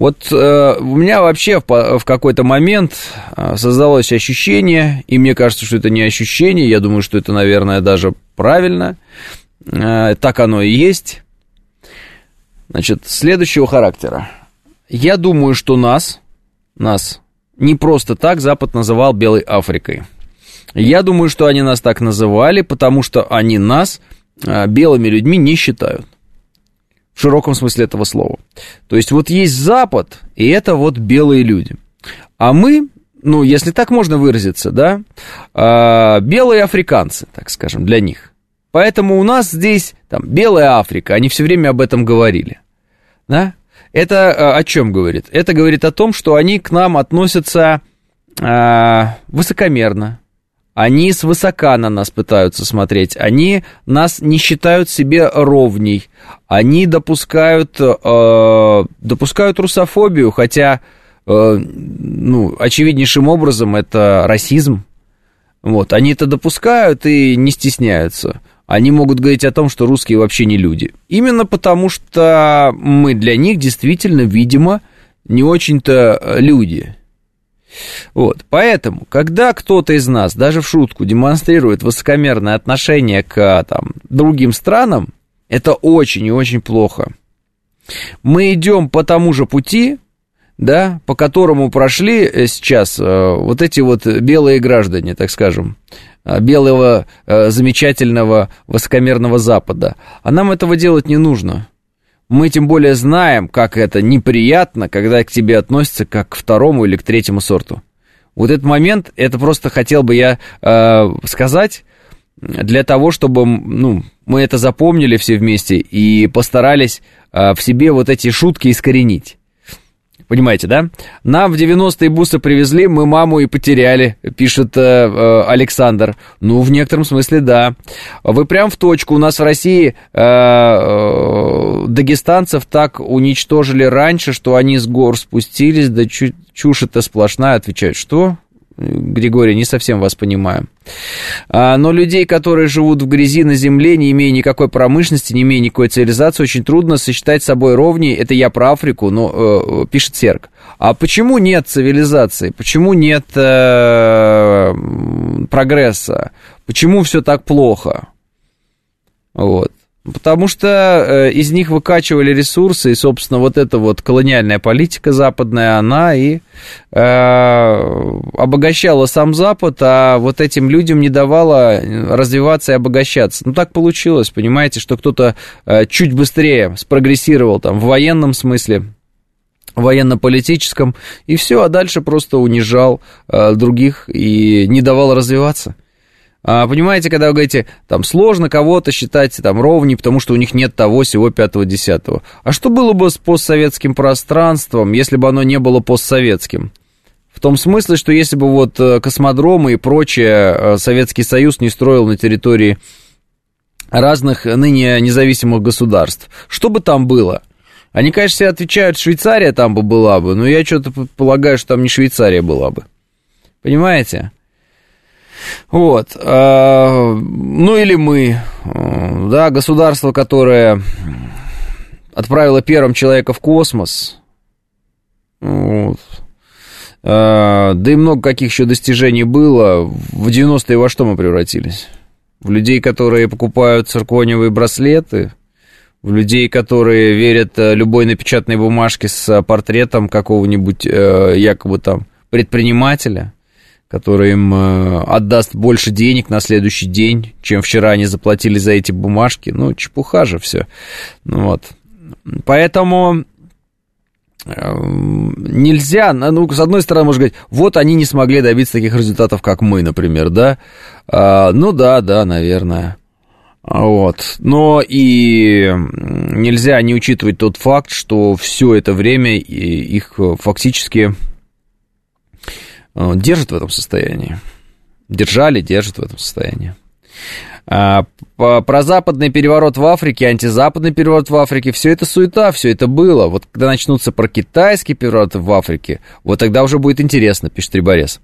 Вот э, у меня вообще в, в какой-то момент э, создалось ощущение, и мне кажется, что это не ощущение, я думаю, что это, наверное, даже правильно, э, так оно и есть. Значит, следующего характера. Я думаю, что нас, нас, не просто так Запад называл Белой Африкой. Я думаю, что они нас так называли, потому что они нас а, белыми людьми не считают. В широком смысле этого слова. То есть вот есть Запад, и это вот белые люди. А мы, ну, если так можно выразиться, да, а, белые африканцы, так скажем, для них. Поэтому у нас здесь там белая Африка, они все время об этом говорили. Да? Это а, о чем говорит? Это говорит о том, что они к нам относятся высокомерно, они свысока на нас пытаются смотреть. Они нас не считают себе ровней. Они допускают, э, допускают русофобию, хотя, э, ну, очевиднейшим образом это расизм. Вот, они это допускают и не стесняются. Они могут говорить о том, что русские вообще не люди. Именно потому, что мы для них действительно, видимо, не очень-то люди. Вот, поэтому, когда кто-то из нас, даже в шутку, демонстрирует высокомерное отношение к там, другим странам, это очень и очень плохо. Мы идем по тому же пути, да, по которому прошли э, сейчас э, вот эти вот белые граждане, так скажем, э, белого замечательного высокомерного Запада. А нам этого делать не нужно. Мы тем более знаем, как это неприятно, когда к тебе относятся как к второму или к третьему сорту. Вот этот момент, это просто хотел бы я э, сказать для того, чтобы ну, мы это запомнили все вместе и постарались э, в себе вот эти шутки искоренить. Понимаете, да? Нам в 90-е бусы привезли, мы маму и потеряли, пишет э, э, Александр. Ну, в некотором смысле, да. Вы прям в точку. У нас в России э, э, дагестанцев так уничтожили раньше, что они с гор спустились, да чушь это сплошная, отвечают. Что? Григорий, не совсем вас понимаю. А, но людей, которые живут в грязи на земле, не имея никакой промышленности, не имея никакой цивилизации, очень трудно сосчитать с собой ровней. Это я про Африку, но э, пишет Серк. А почему нет цивилизации? Почему нет э, прогресса? Почему все так плохо? Вот. Потому что э, из них выкачивали ресурсы, и, собственно, вот эта вот колониальная политика западная, она и э, обогащала сам Запад, а вот этим людям не давала развиваться и обогащаться. Ну, так получилось, понимаете, что кто-то э, чуть быстрее спрогрессировал там в военном смысле, военно-политическом, и все, а дальше просто унижал э, других и не давал развиваться. А, понимаете, когда вы говорите, там, сложно кого-то считать там ровней, потому что у них нет того, всего пятого, десятого. А что было бы с постсоветским пространством, если бы оно не было постсоветским? В том смысле, что если бы вот э, космодромы и прочее э, Советский Союз не строил на территории разных ныне независимых государств, что бы там было? Они, конечно, все отвечают, Швейцария там бы была бы, но я что-то полагаю, что там не Швейцария была бы. Понимаете? Вот. А, ну или мы, да, государство, которое отправило первым человека в космос. Вот. А, да и много каких еще достижений было. В 90-е во что мы превратились? В людей, которые покупают циркониевые браслеты, в людей, которые верят э, любой напечатанной бумажке с портретом какого-нибудь э, якобы там предпринимателя – который им э, отдаст больше денег на следующий день, чем вчера они заплатили за эти бумажки. Ну, чепуха же все. Ну, вот. Поэтому э, нельзя, ну, с одной стороны, можно говорить, вот они не смогли добиться таких результатов, как мы, например, да? А, ну, да, да, наверное. Вот. Но и нельзя не учитывать тот факт, что все это время их фактически держит в этом состоянии. Держали, держат в этом состоянии. А, про западный переворот в Африке, антизападный переворот в Африке, все это суета, все это было. Вот когда начнутся про китайский переворот в Африке, вот тогда уже будет интересно, пишет Риборез.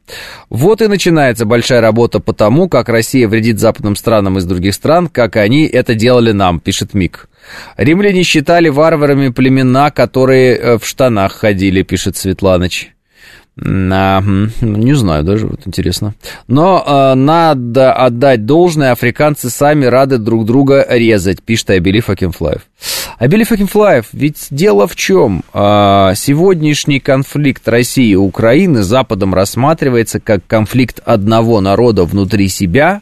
Вот и начинается большая работа по тому, как Россия вредит западным странам из других стран, как они это делали нам, пишет Мик. Римляне считали варварами племена, которые э, в штанах ходили, пишет Светланыч. А, не знаю даже, вот интересно. Но а, надо отдать должное, африканцы сами рады друг друга резать, пишет I believe I can fly. А Билли Факинфлаев, ведь дело в чем? А, сегодняшний конфликт России и Украины Западом рассматривается как конфликт одного народа внутри себя,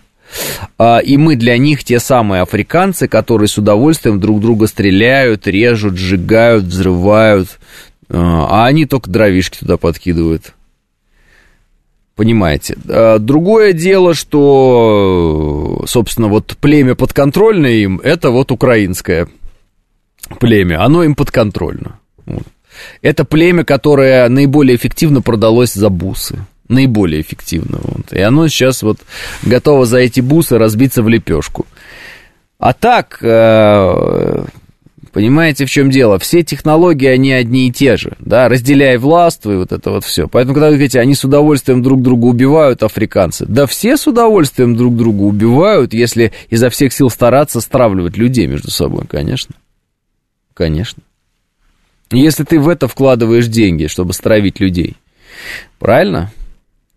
а, и мы для них те самые африканцы, которые с удовольствием друг друга стреляют, режут, сжигают, взрывают, а, а они только дровишки туда подкидывают. Понимаете. А, другое дело, что, собственно, вот племя подконтрольное им, это вот украинское племя, оно им подконтрольно. Это племя, которое наиболее эффективно продалось за бусы. Наиболее эффективно. Вот. И оно сейчас вот готово за эти бусы разбиться в лепешку. А так, э, Понимаете, в чем дело? Все технологии, они одни и те же, да, разделяй властвуй, вот это вот все. Поэтому, когда вы говорите, они с удовольствием друг друга убивают, африканцы, да все с удовольствием друг друга убивают, если изо всех сил стараться стравливать людей между собой, конечно. Конечно. Если ты в это вкладываешь деньги, чтобы стравить людей, правильно?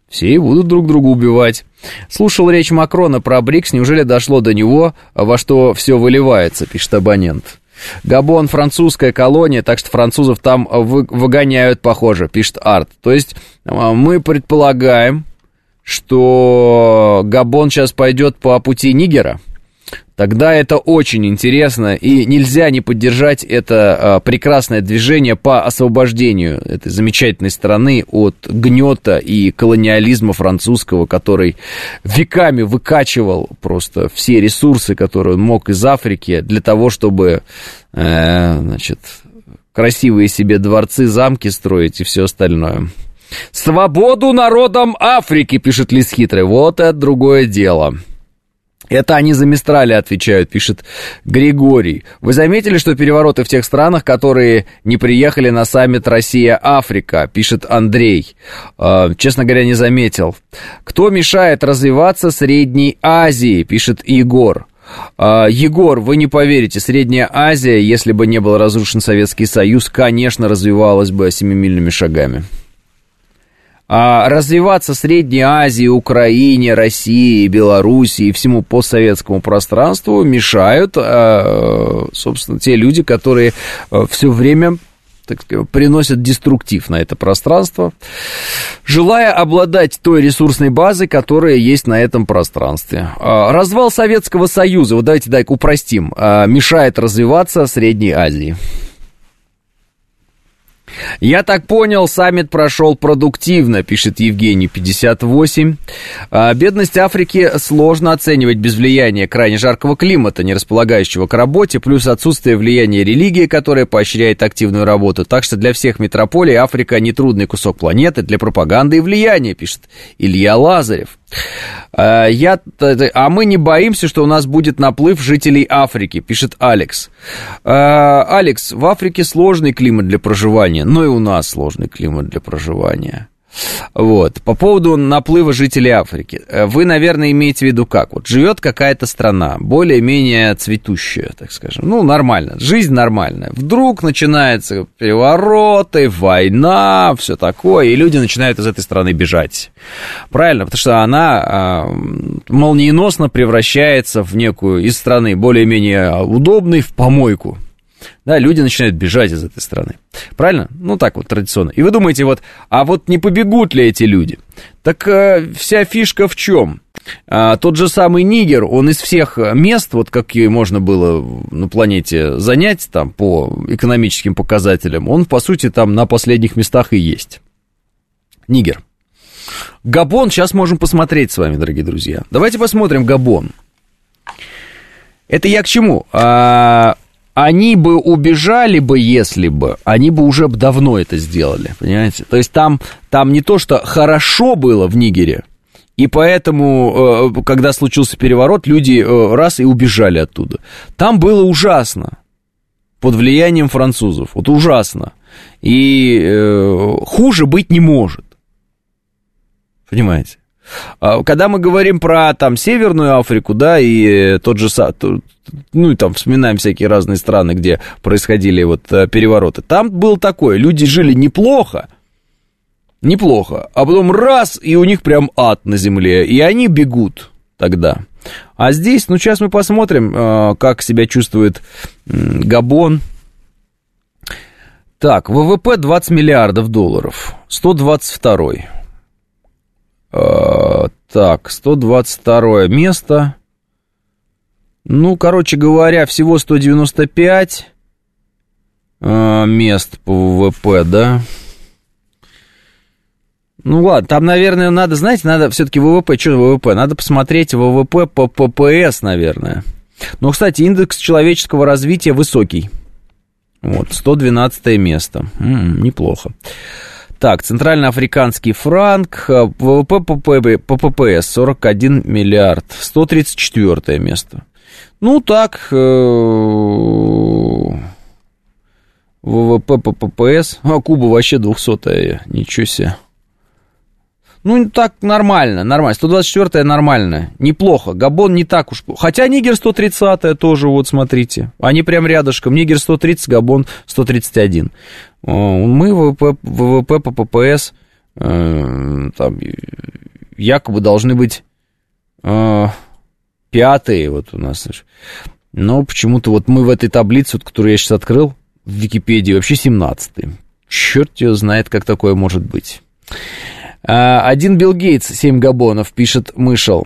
Все и будут друг друга убивать. Слушал речь Макрона про БРИКС, неужели дошло до него, во что все выливается, пишет абонент. Габон французская колония, так что французов там вы, выгоняют, похоже, пишет Арт. То есть а, мы предполагаем, что Габон сейчас пойдет по пути Нигера тогда это очень интересно, и нельзя не поддержать это а, прекрасное движение по освобождению этой замечательной страны от гнета и колониализма французского, который веками выкачивал просто все ресурсы, которые он мог из Африки для того, чтобы, э, значит, красивые себе дворцы, замки строить и все остальное. «Свободу народам Африки», пишет Лис Хитрый, вот это другое дело. Это они за Мистрали отвечают, пишет Григорий. Вы заметили, что перевороты в тех странах, которые не приехали на саммит Россия-Африка, пишет Андрей. Э, честно говоря, не заметил. Кто мешает развиваться Средней Азии, пишет Егор. Uh, Егор, вы не поверите, Средняя Азия, если бы не был разрушен Советский Союз, конечно, развивалась бы семимильными шагами. А развиваться Средней Азии, Украине, России, Белоруссии и всему постсоветскому пространству мешают, а, собственно, те люди, которые а, все время так сказать, приносят деструктив на это пространство, желая обладать той ресурсной базой, которая есть на этом пространстве. Развал Советского Союза, вот давайте так упростим, мешает развиваться Средней Азии. Я так понял, саммит прошел продуктивно, пишет Евгений 58. А, бедность Африки сложно оценивать без влияния крайне жаркого климата, не располагающего к работе, плюс отсутствие влияния религии, которая поощряет активную работу. Так что для всех метрополий Африка не трудный кусок планеты для пропаганды и влияния, пишет Илья Лазарев. А, я, а мы не боимся, что у нас будет наплыв жителей Африки, пишет Алекс. А, Алекс, в Африке сложный климат для проживания, но и у нас сложный климат для проживания. Вот. По поводу наплыва жителей Африки. Э, вы, наверное, имеете в виду как? Вот живет какая-то страна, более-менее цветущая, так скажем. Ну, нормально. Жизнь нормальная. Вдруг начинаются перевороты, война, все такое, и люди начинают из этой страны бежать. Правильно? Потому что она э, молниеносно превращается в некую из страны более-менее удобной в помойку да, люди начинают бежать из этой страны. Правильно? Ну, так вот, традиционно. И вы думаете, вот, а вот не побегут ли эти люди? Так э, вся фишка в чем? А, тот же самый Нигер, он из всех мест, вот какие можно было на планете занять там по экономическим показателям, он, по сути, там на последних местах и есть. Нигер. Габон, сейчас можем посмотреть с вами, дорогие друзья. Давайте посмотрим Габон. Это я к чему? А, они бы убежали бы, если бы, они бы уже давно это сделали, понимаете? То есть там, там не то, что хорошо было в Нигере, и поэтому, э, когда случился переворот, люди э, раз и убежали оттуда. Там было ужасно под влиянием французов. Вот ужасно. И э, хуже быть не может. Понимаете? А, когда мы говорим про там Северную Африку, да, и тот же, ну и там вспоминаем всякие разные страны, где происходили вот э, перевороты, там было такое, люди жили неплохо, неплохо, а потом раз, и у них прям ад на земле, и они бегут, тогда. А здесь, ну, сейчас мы посмотрим, э, как себя чувствует Габон. Так, ВВП 20 миллиардов долларов, 122 э, Так, 122 место. Ну, короче говоря, всего 195 э, мест по ВВП, да. Ну ладно, там, наверное, надо, знаете, надо все-таки ВВП, что ВВП? Надо посмотреть ВВП по ППС, наверное. Но, кстати, индекс человеческого развития высокий. Вот, 112 место. М-м, неплохо. Так, центральноафриканский франк, э, ВВП ППС 41 миллиард, 134 место. Ну, так, э, ВВП ППС, а Куба вообще 200 ничего себе. Ну, так нормально, нормально. 124-е нормально, неплохо. Габон не так уж... Хотя Нигер 130-е тоже, вот смотрите. Они прям рядышком. Нигер 130, Габон 131. Мы ВВП, ВВП по ППС э, там, якобы должны быть э, пятые вот у нас. Но почему-то вот мы в этой таблице, вот, которую я сейчас открыл, в Википедии, вообще 17-й. Черт его знает, как такое может быть. А, один Билл Гейтс, 7 габонов, пишет Мышел.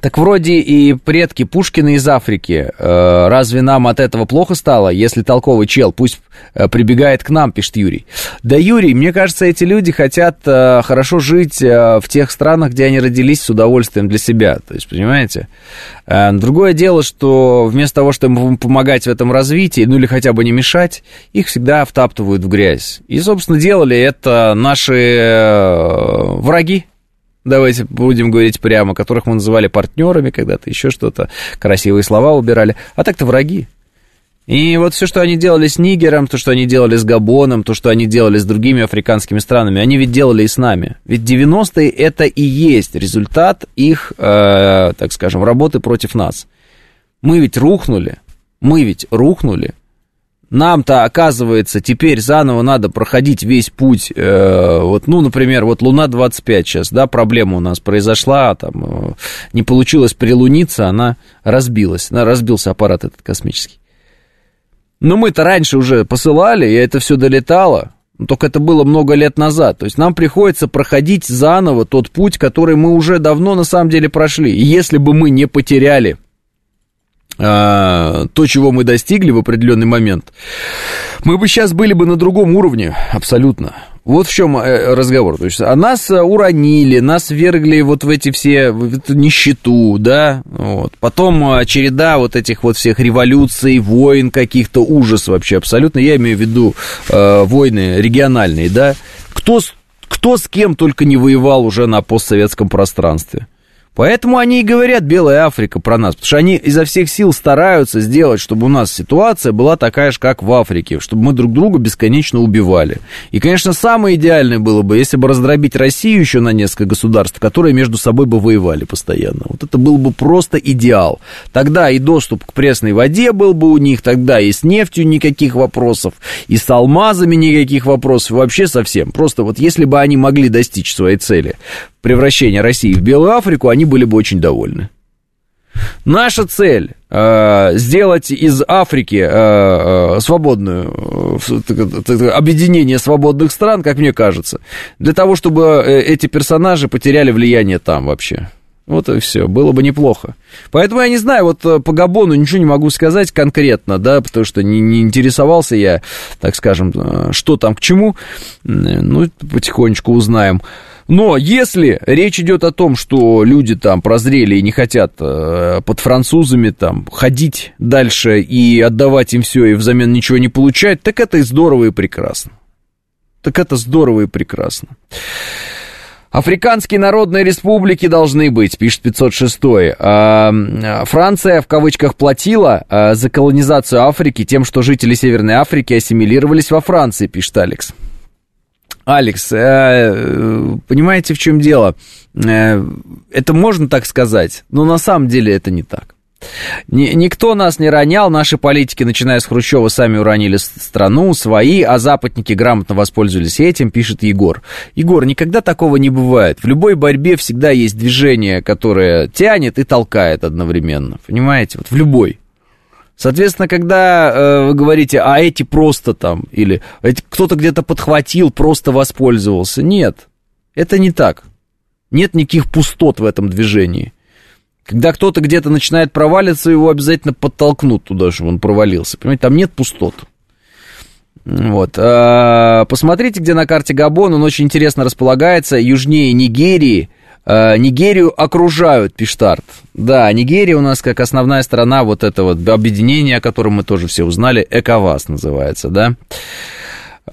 Так вроде и предки Пушкина из Африки. Э, разве нам от этого плохо стало, если толковый чел пусть э, прибегает к нам, пишет Юрий. Да, Юрий, мне кажется, эти люди хотят э, хорошо жить в тех странах, где они родились с удовольствием для себя. То есть, понимаете? Другое дело, что вместо того, чтобы помогать в этом развитии, ну или хотя бы не мешать, их всегда втаптывают в грязь. И, собственно, делали это наши враги, давайте будем говорить прямо, которых мы называли партнерами когда-то, еще что-то, красивые слова убирали, а так-то враги. И вот все, что они делали с Нигером, то, что они делали с Габоном, то, что они делали с другими африканскими странами, они ведь делали и с нами. Ведь 90-е это и есть результат их, э, так скажем, работы против нас. Мы ведь рухнули, мы ведь рухнули, нам-то, оказывается, теперь заново надо проходить весь путь, э, вот, ну, например, вот Луна-25 сейчас, да, проблема у нас произошла, там, э, не получилось прилуниться, она разбилась, она, разбился аппарат этот космический. Но мы-то раньше уже посылали, и это все долетало, только это было много лет назад. То есть нам приходится проходить заново тот путь, который мы уже давно на самом деле прошли. И если бы мы не потеряли а, то, чего мы достигли в определенный момент, мы бы сейчас были бы на другом уровне, абсолютно. Вот в чем э, разговор. То есть, а нас уронили, нас вергли вот в эти все, в эту нищету, да, вот. Потом а, череда вот этих вот всех революций, войн каких-то, ужас вообще абсолютно. Я имею в виду э, войны региональные, да. Кто, кто с кем только не воевал уже на постсоветском пространстве. Поэтому они и говорят Белая Африка про нас, потому что они изо всех сил стараются сделать, чтобы у нас ситуация была такая же, как в Африке, чтобы мы друг друга бесконечно убивали. И, конечно, самое идеальное было бы, если бы раздробить Россию еще на несколько государств, которые между собой бы воевали постоянно. Вот это был бы просто идеал. Тогда и доступ к пресной воде был бы у них, тогда и с нефтью никаких вопросов, и с алмазами никаких вопросов, вообще совсем. Просто вот если бы они могли достичь своей цели, превращения России в Белую Африку, они были бы очень довольны. Наша цель э, сделать из Африки э, э, свободную, э, объединение свободных стран, как мне кажется, для того, чтобы э, эти персонажи потеряли влияние там вообще. Вот и все, было бы неплохо. Поэтому я не знаю, вот э, по Габону ничего не могу сказать конкретно, да, потому что не, не интересовался я, так скажем, э, что там к чему. Ну, потихонечку узнаем. Но если речь идет о том, что люди там прозрели и не хотят э, под французами там ходить дальше и отдавать им все и взамен ничего не получать, так это и здорово и прекрасно. Так это здорово и прекрасно. Африканские народные республики должны быть, пишет 506. А, Франция в кавычках платила а, за колонизацию Африки тем, что жители Северной Африки ассимилировались во Франции, пишет Алекс. Алекс, э, понимаете, в чем дело? Э, это можно так сказать, но на самом деле это не так. Ни, никто нас не ронял, наши политики, начиная с Хрущева, сами уронили страну, свои, а западники грамотно воспользовались этим, пишет Егор. Егор, никогда такого не бывает. В любой борьбе всегда есть движение, которое тянет и толкает одновременно. Понимаете? Вот в любой. Соответственно, когда э, вы говорите, а эти просто там, или кто-то где-то подхватил, просто воспользовался. Нет, это не так. Нет никаких пустот в этом движении. Когда кто-то где-то начинает проваливаться, его обязательно подтолкнут туда, чтобы он провалился. Понимаете, там нет пустот. Вот. А, посмотрите, где на карте Габон, он очень интересно располагается, южнее Нигерии. А, Нигерию окружают, пишет Арт. Да, Нигерия у нас как основная страна вот это вот объединение, о котором мы тоже все узнали, ЭКОВАС называется, да.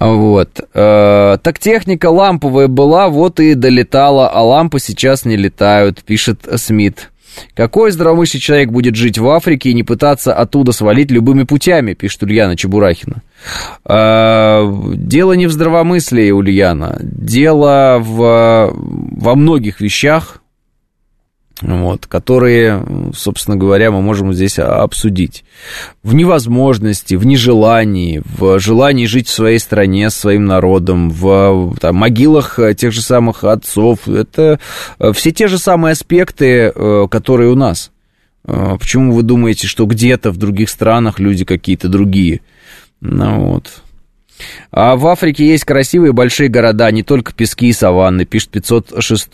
Вот. Э, так техника ламповая была, вот и долетала, а лампы сейчас не летают, пишет Смит. Какой здравомыслящий человек будет жить в Африке и не пытаться оттуда свалить любыми путями, пишет Ульяна Чебурахина. Э, дело не в здравомыслии, Ульяна. Дело в, во многих вещах, вот, которые, собственно говоря, мы можем здесь обсудить. В невозможности, в нежелании, в желании жить в своей стране, с своим народом, в там, могилах тех же самых отцов. Это э, все те же самые аспекты, э, которые у нас. Э, почему вы думаете, что где-то в других странах люди какие-то другие? Ну вот. А в Африке есть красивые большие города, не только пески и саванны, пишет 506.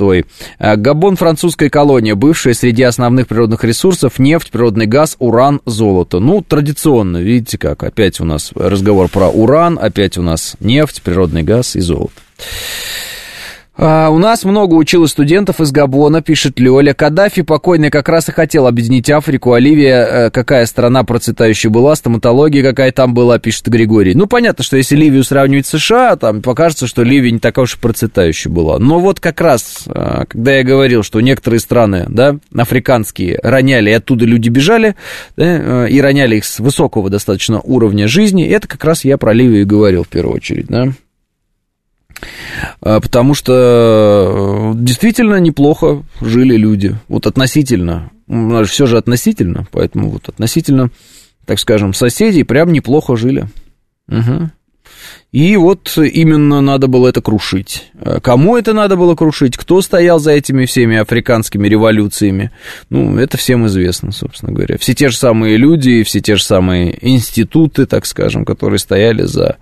А Габон – французская колония, бывшая среди основных природных ресурсов нефть, природный газ, уран, золото. Ну, традиционно, видите как, опять у нас разговор про уран, опять у нас нефть, природный газ и золото. А, у нас много училось студентов из Габона, пишет Лёля. Каддафи покойный как раз и хотел объединить Африку, а Ливия, э, какая страна процветающая была, стоматология какая там была, пишет Григорий. Ну, понятно, что если Ливию сравнивать с США, там покажется, что Ливия не такая уж и процветающая была. Но вот как раз, э, когда я говорил, что некоторые страны, да, африканские, роняли, и оттуда люди бежали, да, э, и роняли их с высокого достаточно уровня жизни, это как раз я про Ливию и говорил в первую очередь, да. А, потому что э, действительно неплохо жили люди. Вот относительно. Все же относительно, поэтому вот относительно, так скажем, соседей прям неплохо жили. Угу. И вот именно надо было это крушить. Э, кому это надо было крушить? Кто стоял за этими всеми африканскими революциями? Ну, это всем известно, собственно говоря. Все те же самые люди, все те же самые институты, так скажем, которые стояли за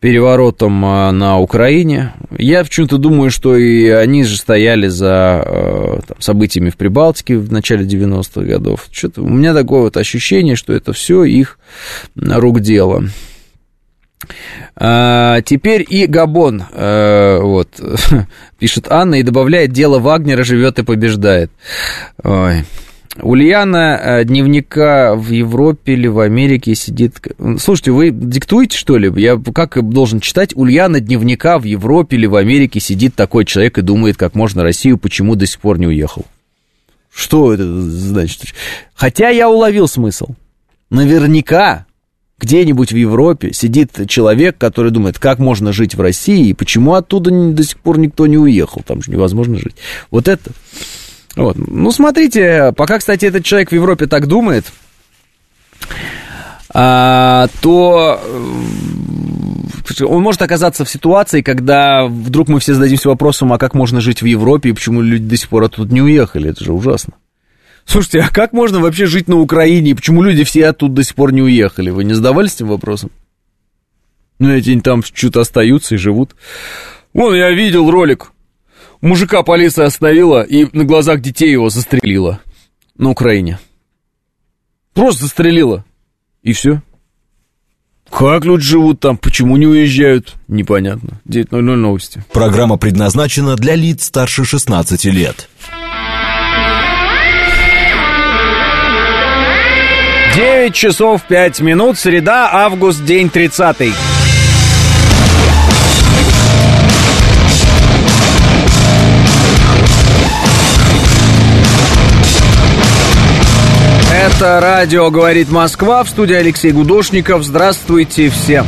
переворотом э, на Украине. Я почему-то думаю, что и они же стояли за э, там, событиями в Прибалтике в начале 90-х годов. Что-то у меня такое вот ощущение, что это все их рук дело. А, теперь и Габон, а, вот, [LAUGHS] пишет Анна и добавляет, дело Вагнера живет и побеждает. Ой. Ульяна э, дневника в Европе или в Америке сидит... Слушайте, вы диктуете, что ли? Я как должен читать? Ульяна дневника в Европе или в Америке сидит такой человек и думает, как можно Россию, почему до сих пор не уехал. Что это значит? Хотя я уловил смысл. Наверняка где-нибудь в Европе сидит человек, который думает, как можно жить в России и почему оттуда до сих пор никто не уехал, там же невозможно жить. Вот это. Вот. Ну, смотрите, пока, кстати, этот человек в Европе так думает, а, то э, он может оказаться в ситуации, когда вдруг мы все зададимся вопросом, а как можно жить в Европе и почему люди до сих пор оттуда не уехали. Это же ужасно. Слушайте, а как можно вообще жить на Украине? Почему люди все оттуда до сих пор не уехали? Вы не задавались этим вопросом? Ну, эти там что-то остаются и живут. Вон, я видел ролик. Мужика полиция остановила и на глазах детей его застрелила. На Украине. Просто застрелила. И все. Как люди живут там, почему не уезжают, непонятно. 9.00 новости. Программа предназначена для лиц старше 16 лет. 9 часов 5 минут, среда, август, день 30. Это радио «Говорит Москва» в студии Алексей Гудошников. Здравствуйте всем.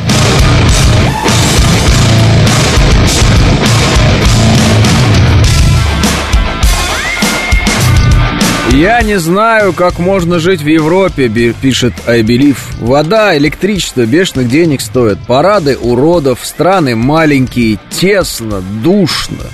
Я не знаю, как можно жить в Европе, пишет Айбелив. Вода, электричество бешеных денег стоят. Парады уродов, страны маленькие, тесно, душно.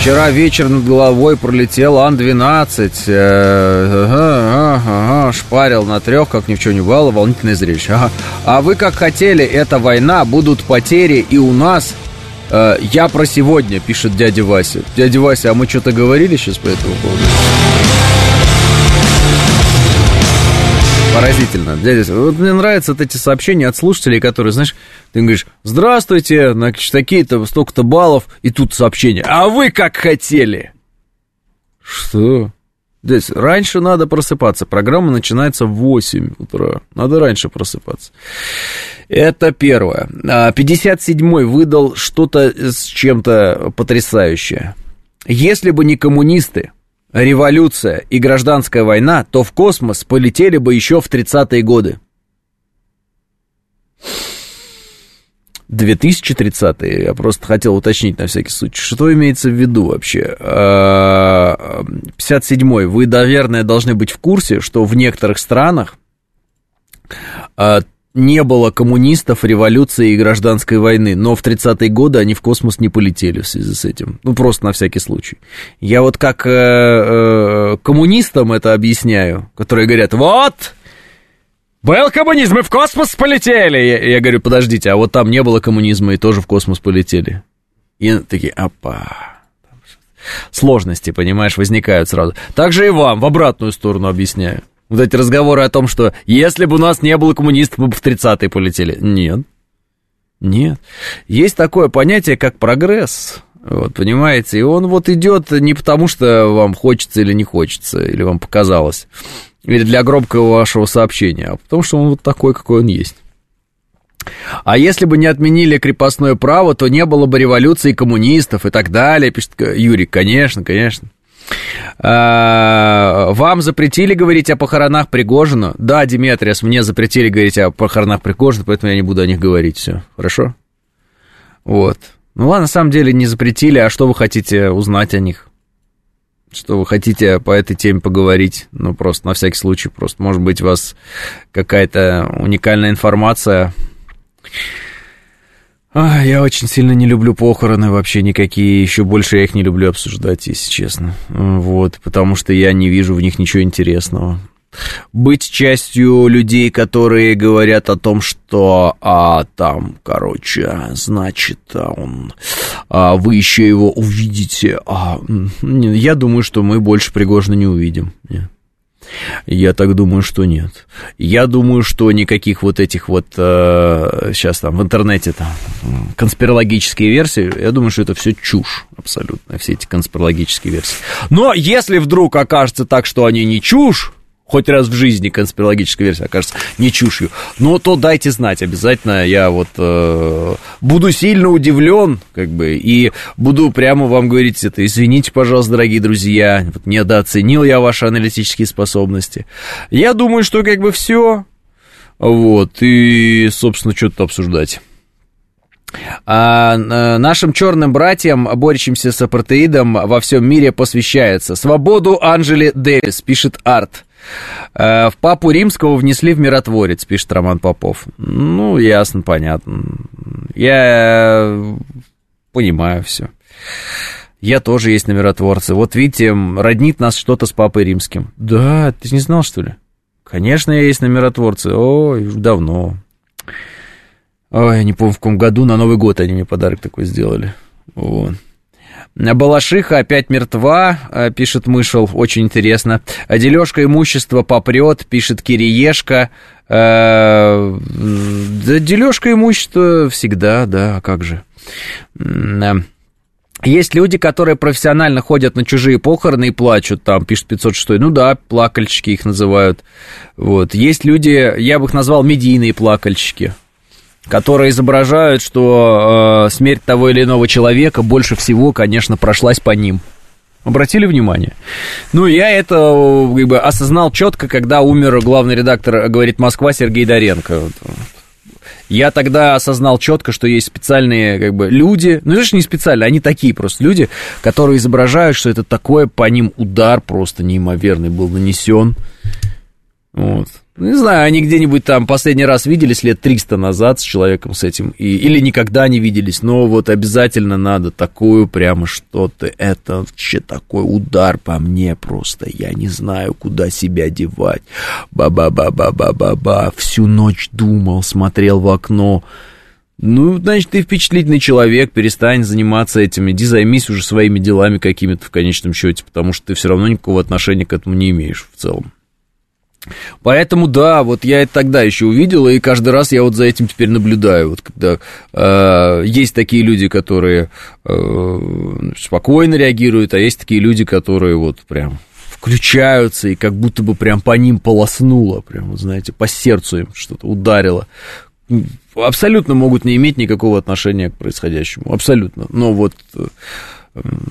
Вчера вечер над головой пролетел Ан-12. Э, шпарил на трех, как ни в чем не бывало, волнительное зрелище. А вы как хотели, это война, будут потери и у нас. Э, я про сегодня, пишет дядя Вася. Дядя Вася, а мы что-то говорили сейчас по этому поводу? Поразительно. Дядя, вот мне нравятся вот эти сообщения от слушателей, которые, знаешь, ты говоришь, здравствуйте, значит, такие-то, столько-то баллов, и тут сообщение, а вы как хотели? Что? Здесь раньше надо просыпаться. Программа начинается в 8 утра. Надо раньше просыпаться. Это первое. 57-й а, выдал что-то с чем-то потрясающее. Если бы не коммунисты, революция и гражданская война, то в космос полетели бы еще в 30-е годы. 2030 я просто хотел уточнить на всякий случай, что имеется в виду вообще? 57-й, а, вы, наверное, должны быть в курсе, что в некоторых странах а, не было коммунистов, революции и гражданской войны, но в 30-е годы они в космос не полетели в связи с этим. Ну, просто на всякий случай. Я вот как э, э, коммунистам это объясняю, которые говорят, вот, был коммунизм, и в космос полетели. Я, я говорю, подождите, а вот там не было коммунизма, и тоже в космос полетели. И такие, опа. Сложности, понимаешь, возникают сразу. Также и вам, в обратную сторону объясняю. Вот эти разговоры о том, что если бы у нас не было коммунистов, мы бы в 30-е полетели. Нет. Нет. Есть такое понятие, как прогресс. Вот, понимаете? И он вот идет не потому, что вам хочется или не хочется, или вам показалось, или для громкого вашего сообщения, а потому что он вот такой, какой он есть. А если бы не отменили крепостное право, то не было бы революции коммунистов и так далее, пишет Юрий. Конечно, конечно. А, вам запретили говорить о похоронах Пригожина? Да, Диметриас, мне запретили говорить о похоронах Пригожина, поэтому я не буду о них говорить. Все, хорошо? Вот. Ну ладно, на самом деле не запретили, а что вы хотите узнать о них? Что вы хотите по этой теме поговорить? Ну, просто на всякий случай, просто, может быть, у вас какая-то уникальная информация я очень сильно не люблю похороны вообще никакие, еще больше я их не люблю обсуждать, если честно. Вот, потому что я не вижу в них ничего интересного. Быть частью людей, которые говорят о том, что а, там, короче, значит, а, он, а, вы еще его увидите. А, я думаю, что мы больше Пригожина не увидим. Я так думаю, что нет. Я думаю, что никаких вот этих вот э, сейчас там в интернете там конспирологические версии, я думаю, что это все чушь абсолютно, все эти конспирологические версии. Но если вдруг окажется так, что они не чушь, хоть раз в жизни конспирологическая версия окажется не чушью, ну, то дайте знать обязательно. Я вот э, буду сильно удивлен, как бы, и буду прямо вам говорить это. Извините, пожалуйста, дорогие друзья, вот недооценил я ваши аналитические способности. Я думаю, что как бы все. Вот, и, собственно, что-то обсуждать. А, э, нашим черным братьям, борющимся с апартеидом, во всем мире посвящается. Свободу Анжели Дэвис, пишет Арт. Э, в папу римского внесли в миротворец, пишет Роман Попов. Ну, ясно, понятно. Я понимаю все. Я тоже есть на миротворце. Вот видите, роднит нас что-то с папой римским. Да, ты не знал, что ли? Конечно, я есть на миротворце. Ой, давно. Ой, не помню, в каком году, на Новый год они мне подарок такой сделали. Вот. Балашиха опять мертва, э, пишет Мышел, очень интересно. Дележка имущества попрет, пишет Кириешка. Э, да, дележка имущества всегда, да, а как же. Есть люди, которые профессионально ходят на чужие похороны и плачут, там, пишет 506, ну да, плакальщики их называют. Вот. Есть люди, я бы их назвал медийные плакальщики которые изображают, что э, смерть того или иного человека больше всего, конечно, прошлась по ним. Обратили внимание? Ну, я это как бы, осознал четко, когда умер главный редактор «Говорит Москва» Сергей Доренко. Я тогда осознал четко, что есть специальные как бы люди, ну, знаешь, не специально, они такие просто люди, которые изображают, что это такое, по ним удар просто неимоверный был нанесен. Вот. Ну, не знаю, они где-нибудь там последний раз виделись лет 300 назад с человеком с этим, и, или никогда не виделись, но вот обязательно надо такую прямо что-то, это вообще такой удар по мне просто, я не знаю, куда себя девать, ба-ба-ба-ба-ба-ба-ба, всю ночь думал, смотрел в окно, ну, значит, ты впечатлительный человек, перестань заниматься этим, иди займись уже своими делами какими-то в конечном счете, потому что ты все равно никакого отношения к этому не имеешь в целом. Поэтому, да, вот я это тогда еще увидел, и каждый раз я вот за этим теперь наблюдаю. Вот когда э, есть такие люди, которые э, спокойно реагируют, а есть такие люди, которые вот прям включаются, и как будто бы прям по ним полоснуло, прям, знаете, по сердцу им что-то ударило. Абсолютно могут не иметь никакого отношения к происходящему, абсолютно. Но вот э,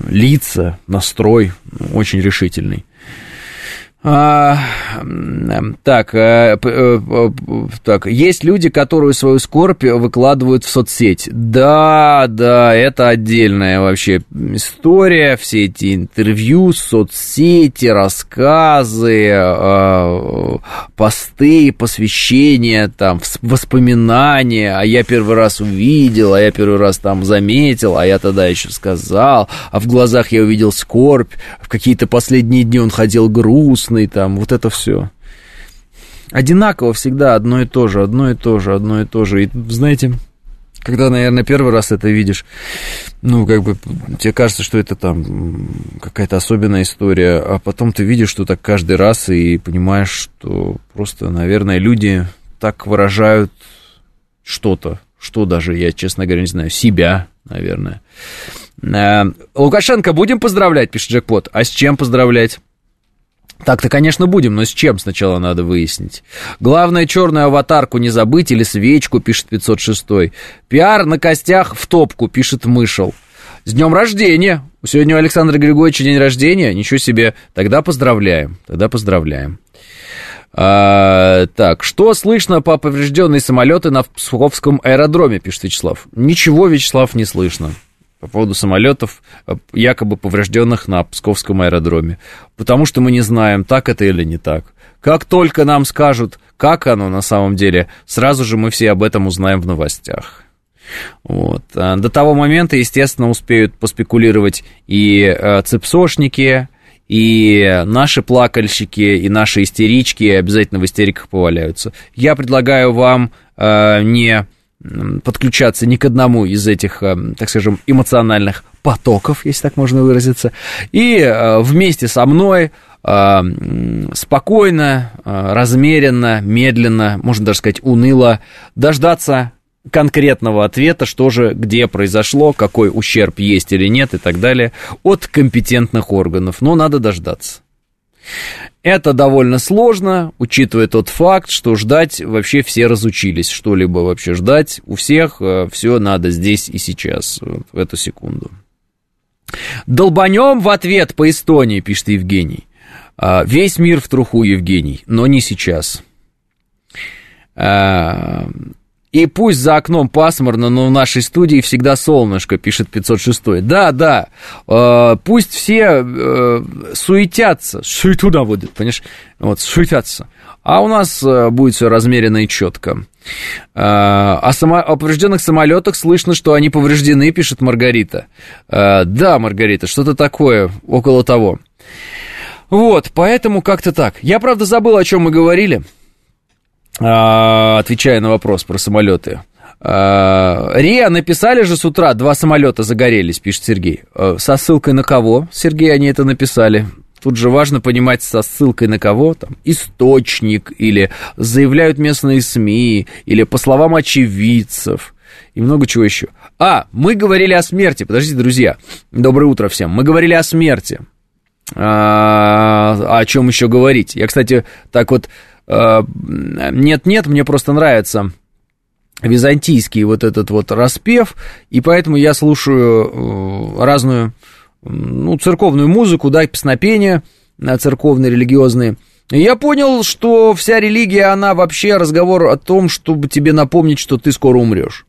лица, настрой очень решительный. А, так, э, э, так, есть люди, которые свою скорбь выкладывают в соцсеть. Да, да, это отдельная вообще история, все эти интервью, соцсети, рассказы, э, посты, посвящения, там, воспоминания, а я первый раз увидел, а я первый раз там заметил, а я тогда еще сказал, а в глазах я увидел скорбь, в какие-то последние дни он ходил грустный, вкусный, там, вот это все. Одинаково всегда одно и то же, одно и то же, одно и то же. И знаете, когда, наверное, первый раз это видишь, ну, как бы, тебе кажется, что это там какая-то особенная история, а потом ты видишь, что так каждый раз и понимаешь, что просто, наверное, люди так выражают что-то, что даже, я, честно говоря, не знаю, себя, наверное. Э, Лукашенко будем поздравлять, пишет Джекпот. А с чем поздравлять? Так-то, конечно, будем, но с чем сначала надо выяснить. Главное, черную аватарку не забыть или свечку, пишет 506. Пиар на костях в топку, пишет Мышел. С днем рождения! Сегодня у Александра Григорьевича день рождения. Ничего себе. Тогда поздравляем. Тогда поздравляем. А, так, что слышно по поврежденные самолеты на Псковском аэродроме, пишет Вячеслав. Ничего, Вячеслав, не слышно по поводу самолетов, э, якобы поврежденных на Псковском аэродроме. Потому что мы не знаем, так это или не так. Как только нам скажут, как оно на самом деле, сразу же мы все об этом узнаем в новостях. Вот. А до того момента, естественно, успеют поспекулировать и э, цепсошники, и наши плакальщики, и наши истерички обязательно в истериках поваляются. Я предлагаю вам э, не подключаться ни к одному из этих, э, так скажем, эмоциональных потоков, если так можно выразиться, и э, вместе со мной э, спокойно, размеренно, медленно, можно даже сказать, уныло дождаться конкретного ответа, что же, где произошло, какой ущерб есть или нет и так далее, от компетентных органов. Но надо дождаться. Это довольно сложно, учитывая тот факт, что ждать вообще все разучились. Что-либо вообще ждать у всех э, все надо здесь и сейчас, в эту секунду. Долбанем в ответ по Эстонии, пишет Евгений. А, весь мир в труху, Евгений, но не сейчас. И пусть за окном пасмурно, но в нашей студии всегда солнышко, пишет 506. Да, да, э, пусть все э, суетятся, суету наводят, понимаешь, вот, суетятся. А у нас э, будет все размеренно и четко. Э, о, само... о поврежденных самолетах слышно, что они повреждены, пишет Маргарита. Э, да, Маргарита, что-то такое, около того. Вот, поэтому как-то так. Я, правда, забыл, о чем мы говорили. А, отвечая на вопрос про самолеты. А, РИА написали же с утра, два самолета загорелись, пишет Сергей. А, со ссылкой на кого, Сергей, они это написали? Тут же важно понимать, со ссылкой на кого, там, источник, или заявляют местные СМИ, или по словам очевидцев, и много чего еще. А, мы говорили о смерти, подождите, друзья, доброе утро всем, мы говорили о смерти. А, о чем еще говорить? Я, кстати, так вот нет-нет, мне просто нравится византийский вот этот вот распев, и поэтому я слушаю э, разную, ну, церковную музыку, да, песнопения церковные, религиозные, я понял, что вся религия, она вообще разговор о том, чтобы тебе напомнить, что ты скоро умрешь.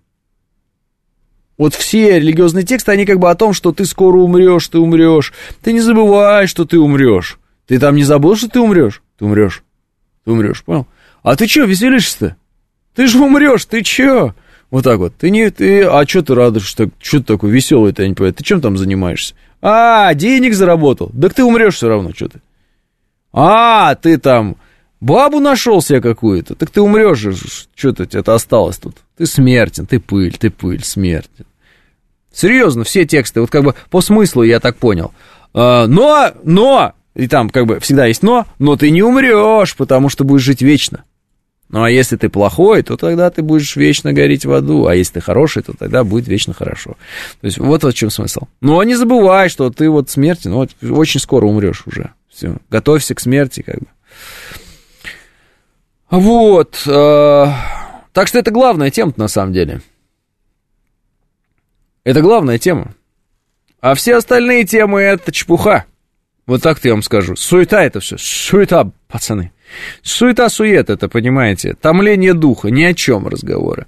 Вот все религиозные тексты, они как бы о том, что ты скоро умрешь, ты умрешь. Ты не забывай, что ты умрешь. Ты там не забыл, что ты умрешь? Ты умрешь. Ты умрешь, понял? А ты что, веселишься-то? Ты же умрешь, ты чё? Вот так вот. Ты не, ты, а что ты радуешься? Что ты такой веселый-то, я не понимаю. Ты чем там занимаешься? А, денег заработал. Так ты умрешь все равно, что ты. А, ты там бабу нашел себе какую-то. Так ты умрешь же. Что-то это осталось тут. Ты смертен, ты пыль, ты пыль, смертен. Серьезно, все тексты, вот как бы по смыслу я так понял. А, но, но, и там как бы всегда есть но, но ты не умрешь, потому что будешь жить вечно. Ну, а если ты плохой, то тогда ты будешь вечно гореть в аду, а если ты хороший, то тогда будет вечно хорошо. То есть вот в чем смысл. Но не забывай, что ты вот смертен, вот очень скоро умрешь уже. Все, готовься к смерти, как бы. Вот. Э, так что это главная тема на самом деле. Это главная тема. А все остальные темы это чепуха. Вот так-то я вам скажу. Суета это все. Суета, пацаны. Суета-сует это, понимаете. Томление духа, ни о чем разговоры.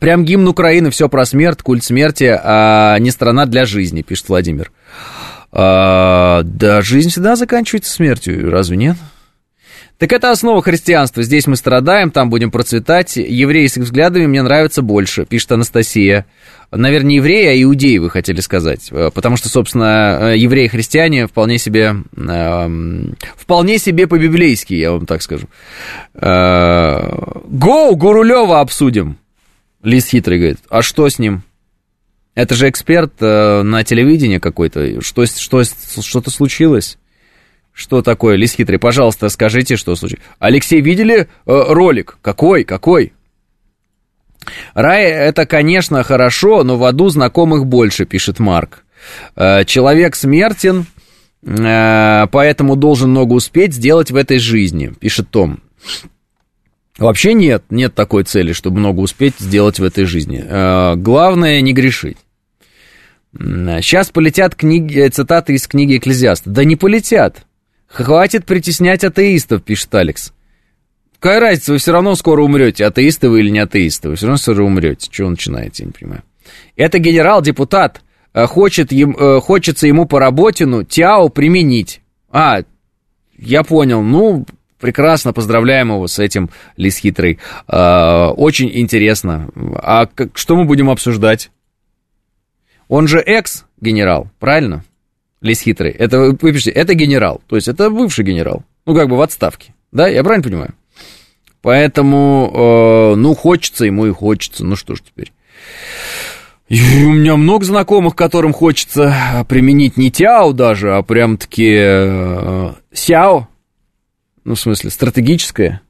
Прям гимн Украины, все про смерть, культ смерти, а не страна для жизни, пишет Владимир. А, да, жизнь всегда заканчивается смертью, разве нет? Так это основа христианства. Здесь мы страдаем, там будем процветать. Евреи с их взглядами мне нравятся больше, пишет Анастасия. Наверное, не евреи, а иудеи, вы хотели сказать. Э, потому что, собственно, э, евреи и христиане вполне себе, э, вполне себе по-библейски, я вам так скажу. Э, Гоу, Гурулева обсудим. Лис хитрый говорит. А что с ним? Это же эксперт э, на телевидении какой-то. Что, что, что-то случилось? Что такое, Лис Хитрый? Пожалуйста, скажите, что случилось. Алексей, видели э, ролик? Какой? Какой? Рай это, конечно, хорошо, но в аду знакомых больше, пишет Марк. Э, человек смертен, э, поэтому должен много успеть сделать в этой жизни, пишет Том. Вообще нет, нет такой цели, чтобы много успеть сделать в этой жизни. Э, главное не грешить. Сейчас полетят книги, цитаты из книги Экклезиаста. Да не полетят. Хватит притеснять атеистов, пишет Алекс. Какая разница, вы все равно скоро умрете, атеисты вы или не атеисты, вы все равно скоро умрете. Чего начинаете, я не понимаю. Это генерал-депутат, э, хочет, им, э, хочется ему по работину Тяо применить. А, я понял, ну, прекрасно, поздравляем его с этим, Лис Хитрый. Э, очень интересно. А что мы будем обсуждать? Он же экс-генерал, правильно? Лис хитрый. Это, вы пишете, это генерал. То есть это бывший генерал. Ну, как бы в отставке. Да, я правильно понимаю? Поэтому, э, ну, хочется ему и хочется. Ну, что ж теперь. И у меня много знакомых, которым хочется применить не тяо даже, а прям-таки э, сяо. Ну, в смысле, стратегическое.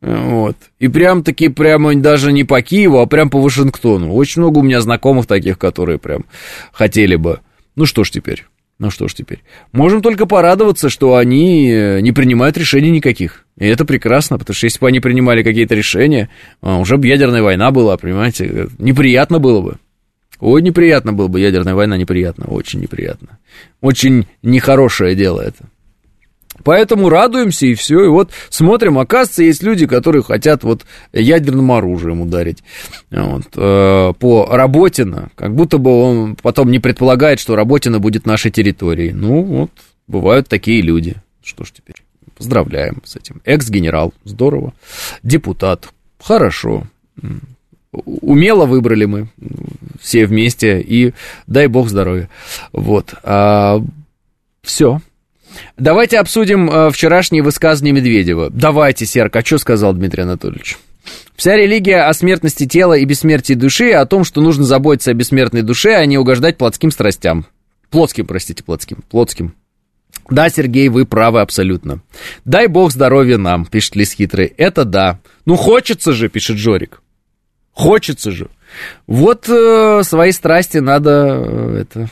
Вот. И прям-таки прямо даже не по Киеву, а прям по Вашингтону. Очень много у меня знакомых таких, которые прям хотели бы. Ну что ж теперь. Ну что ж теперь. Можем только порадоваться, что они э, не принимают решений никаких. И это прекрасно, потому что если бы они принимали какие-то решения, а, уже бы ядерная война была, понимаете? Э, неприятно было бы. Ой, неприятно было бы, ядерная война неприятно, очень неприятно. Очень нехорошее дело это. Поэтому радуемся и все. И вот смотрим, оказывается, есть люди, которые хотят вот ядерным оружием ударить вот, э, по Работино, как будто бы он потом не предполагает, что Работино будет нашей территорией. Ну вот, бывают такие люди. Что ж теперь, поздравляем с этим. Экс-генерал, здорово. Депутат, хорошо. Умело выбрали мы все вместе, и дай бог здоровья. Вот. А, все. Давайте обсудим э, вчерашние высказывания Медведева. Давайте, Серк, а что сказал Дмитрий Анатольевич? Вся религия о смертности тела и бессмертии души, о том, что нужно заботиться о бессмертной душе, а не угождать плотским страстям. Плотским, простите, плотским. Плотским. Да, Сергей, вы правы абсолютно. Дай бог здоровья нам, пишет Лис Хитрый. Это да. Ну, хочется же, пишет Жорик. Хочется же. Вот э, свои страсти надо э, это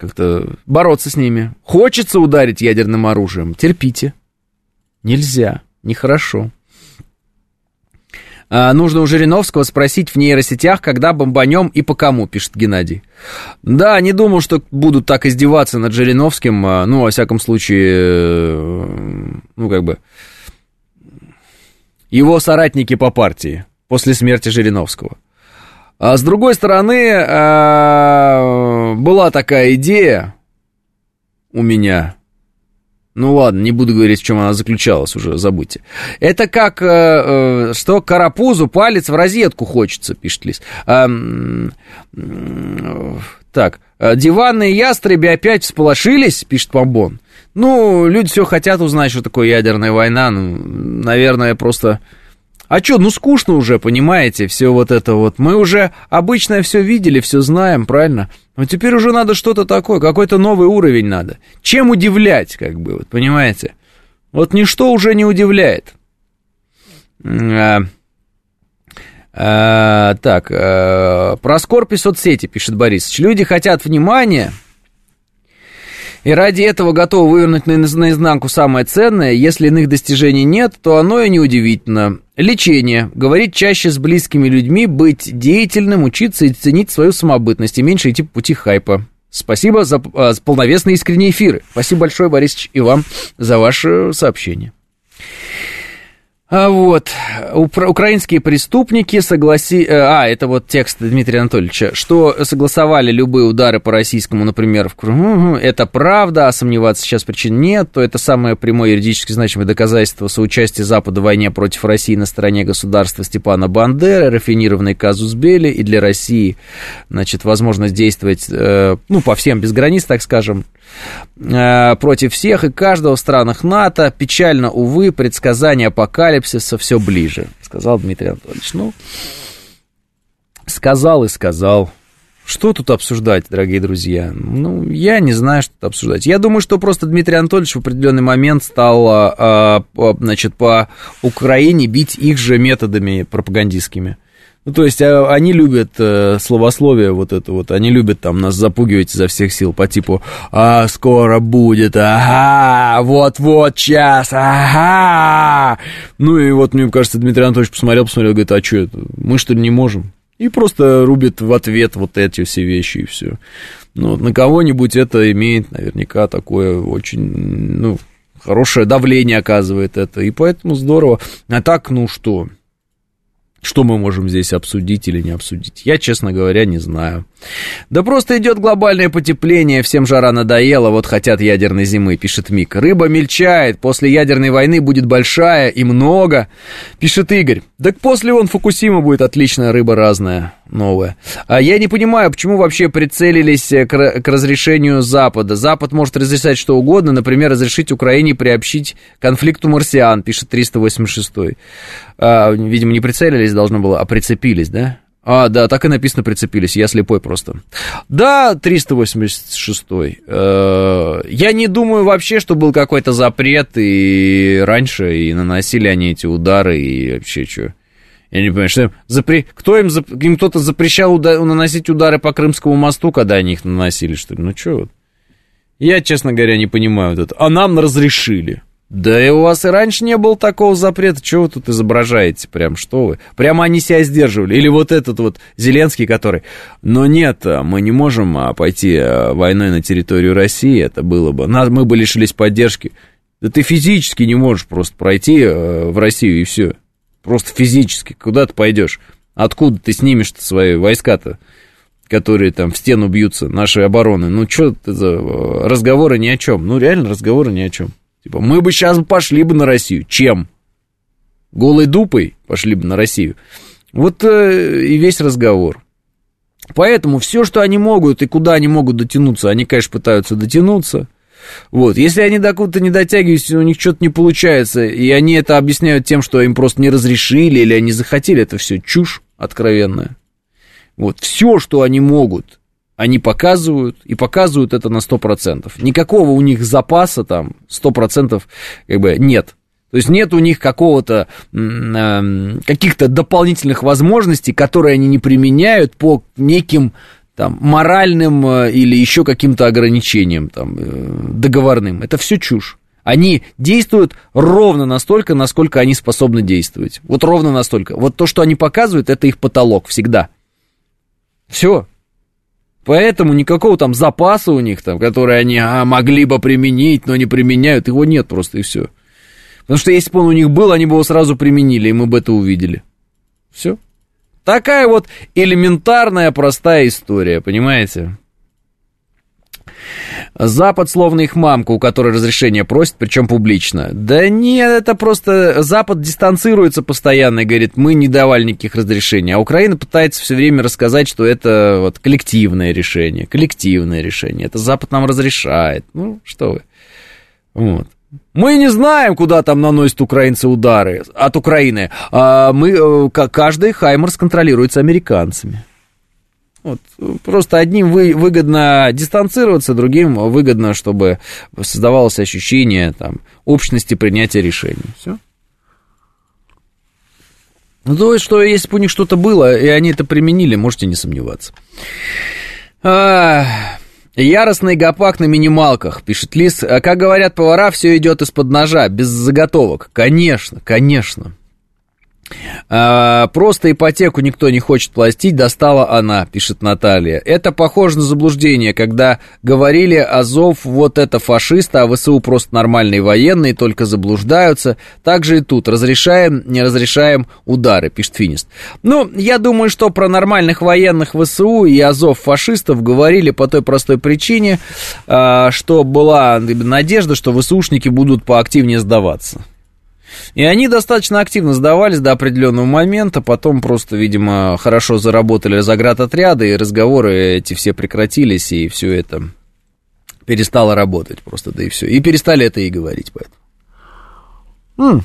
как-то бороться с ними. Хочется ударить ядерным оружием, терпите. Нельзя, нехорошо. А, нужно у Жириновского спросить в нейросетях, когда бомбанем и по кому, пишет Геннадий. Да, не думал, что будут так издеваться над Жириновским, а, ну, во всяком случае, э, ну, как бы, его соратники по партии после смерти Жириновского. А с другой стороны, а, была такая идея у меня, ну ладно, не буду говорить, в чем она заключалась уже, забудьте. Это как, э, э, что карапузу палец в розетку хочется, пишет Лис. Э, э, так, диванные ястребы опять всполошились, пишет Помбон. Ну, люди все хотят узнать, что такое ядерная война. Ну, наверное, просто а что, ну скучно уже, понимаете, все вот это вот. Мы уже обычное все видели, все знаем, правильно? Но теперь уже надо что-то такое, какой-то новый уровень надо. Чем удивлять, как бы, вот, понимаете? Вот ничто уже не удивляет. А, а, так, а, про скорпи соцсети, пишет Борисович. Люди хотят внимания, и ради этого готовы вывернуть наизнанку самое ценное. Если иных достижений нет, то оно и неудивительно. Лечение. Говорить чаще с близкими людьми, быть деятельным, учиться и ценить свою самобытность, и меньше идти по пути хайпа. Спасибо за, за полновесные искренние эфиры. Спасибо большое, Борисович, и вам за ваше сообщение. А вот, украинские преступники согласи... Э, а, это вот текст Дмитрия Анатольевича, что согласовали любые удары по российскому, например, в Крыму, это правда, а сомневаться сейчас причин нет, то это самое прямое юридически значимое доказательство соучастия Запада в войне против России на стороне государства Степана Бандеры, рафинированный казус Бели, и для России, значит, возможность действовать, э, ну, по всем без границ, так скажем, Э, против всех и каждого в странах НАТО. Печально, увы, предсказание апокалипсиса все ближе, сказал Дмитрий Анатольевич. Ну, сказал и сказал. Что тут обсуждать, дорогие друзья? Ну, я не знаю, что тут обсуждать. Я думаю, что просто Дмитрий Анатольевич в определенный момент стал, а, а, значит, по Украине бить их же методами пропагандистскими. Ну, то есть а, они любят э, словословие вот это вот, они любят там нас запугивать изо всех сил по типу «А, скоро будет, ага, вот-вот, сейчас, ага». Ну и вот, мне кажется, Дмитрий Анатольевич посмотрел, посмотрел, говорит, а что это, мы что ли не можем? И просто рубит в ответ вот эти все вещи и все. Ну, на кого-нибудь это имеет наверняка такое очень, ну, хорошее давление оказывает это, и поэтому здорово. А так, ну что, что мы можем здесь обсудить или не обсудить? Я, честно говоря, не знаю. Да просто идет глобальное потепление, всем жара надоело, вот хотят ядерной зимы, пишет Мик. Рыба мельчает, после ядерной войны будет большая и много, пишет Игорь. Так после вон Фукусима будет отличная рыба разная, новая. А я не понимаю, почему вообще прицелились к, к разрешению Запада. Запад может разрешать что угодно, например, разрешить Украине приобщить конфликту марсиан, пишет 386 а, видимо, не прицелились, должно было, а прицепились, да? А, да, так и написано прицепились, я слепой просто. Да, 386-й. Э, я не думаю вообще, что был какой-то запрет и раньше, и наносили они эти удары, и вообще что. Я не понимаю, что запре... кто им, зап... им кто-то запрещал уда... наносить удары по Крымскому мосту, когда они их наносили, что ли? Ну, что вот. Я, честно говоря, не понимаю вот это. А нам разрешили. Да и у вас и раньше не было такого запрета. Чего вы тут изображаете? Прям что вы? Прямо они себя сдерживали. Или вот этот вот Зеленский, который... Но нет, мы не можем а, пойти а, войной на территорию России. Это было бы... Мы бы лишились поддержки. Да ты физически не можешь просто пройти а, в Россию и все. Просто физически. Куда ты пойдешь? Откуда ты снимешь-то свои войска-то? которые там в стену бьются, нашей обороны. Ну, что это за разговоры ни о чем? Ну, реально разговоры ни о чем. Типа, мы бы сейчас пошли бы на Россию. Чем? Голой дупой пошли бы на Россию. Вот э, и весь разговор. Поэтому все, что они могут и куда они могут дотянуться, они, конечно, пытаются дотянуться. Вот. Если они до куда-то не дотягиваются, у них что-то не получается, и они это объясняют тем, что им просто не разрешили или они захотели, это все чушь откровенная. Вот. Все, что они могут они показывают, и показывают это на 100%. Никакого у них запаса там 100% как бы нет. То есть нет у них какого-то, э, каких-то дополнительных возможностей, которые они не применяют по неким там, моральным э, или еще каким-то ограничениям там, э, договорным. Это все чушь. Они действуют ровно настолько, насколько они способны действовать. Вот ровно настолько. Вот то, что они показывают, это их потолок всегда. Все. Поэтому никакого там запаса у них там, который они а, могли бы применить, но не применяют, его нет просто и все. Потому что если бы он у них был, они бы его сразу применили, и мы бы это увидели. Все. Такая вот элементарная, простая история, понимаете? Запад словно их мамка, у которой разрешение просит, причем публично. Да нет, это просто Запад дистанцируется постоянно и говорит, мы не давали никаких разрешений. А Украина пытается все время рассказать, что это вот коллективное решение, коллективное решение. Это Запад нам разрешает. Ну, что вы. Вот. Мы не знаем, куда там наносят украинцы удары от Украины. А мы, э, каждый Хаймерс контролируется американцами. Вот, просто одним вы, выгодно дистанцироваться, другим выгодно, чтобы создавалось ощущение там, общности принятия решений. Все. Ну, то есть, что если бы у них что-то было, и они это применили, можете не сомневаться. А, яростный гопак на минималках, пишет Лис. А как говорят повара, все идет из-под ножа, без заготовок. Конечно, конечно. А, просто ипотеку никто не хочет платить, достала она, пишет Наталья. Это похоже на заблуждение, когда говорили Азов вот это фашисты, а ВСУ просто нормальные военные, только заблуждаются. Так же и тут, разрешаем, не разрешаем удары, пишет Финист. Ну, я думаю, что про нормальных военных ВСУ и Азов фашистов говорили по той простой причине, а, что была надежда, что ВСУшники будут поактивнее сдаваться. И они достаточно активно сдавались до определенного момента, потом просто, видимо, хорошо заработали заградотряды, и разговоры эти все прекратились, и все это перестало работать просто, да и все. И перестали это и говорить поэтому.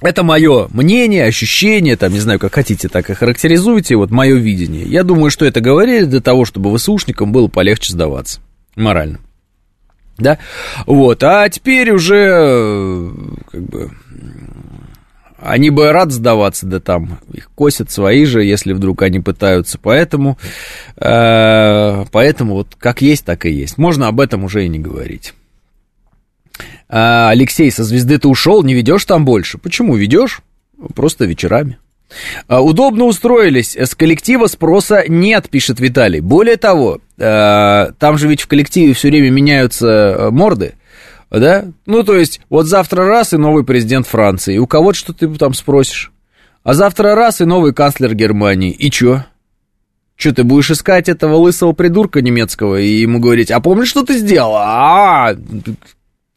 Это мое мнение, ощущение, там, не знаю, как хотите, так и характеризуйте, вот мое видение. Я думаю, что это говорили для того, чтобы ВСУшникам было полегче сдаваться, морально. Да, вот, а теперь уже, как бы, они бы рад сдаваться, да там их косят свои же, если вдруг они пытаются. Поэтому, э, поэтому вот как есть, так и есть. Можно об этом уже и не говорить. А, Алексей, со звезды ты ушел, не ведешь там больше? Почему ведешь? Просто вечерами. А, удобно устроились, с коллектива спроса нет, пишет Виталий. Более того, э, там же ведь в коллективе все время меняются э, морды да? Ну, то есть, вот завтра раз и новый президент Франции, у кого-то что ты там спросишь. А завтра раз и новый канцлер Германии, и чё? Что, ты будешь искать этого лысого придурка немецкого и ему говорить, а помнишь, что ты сделал? -а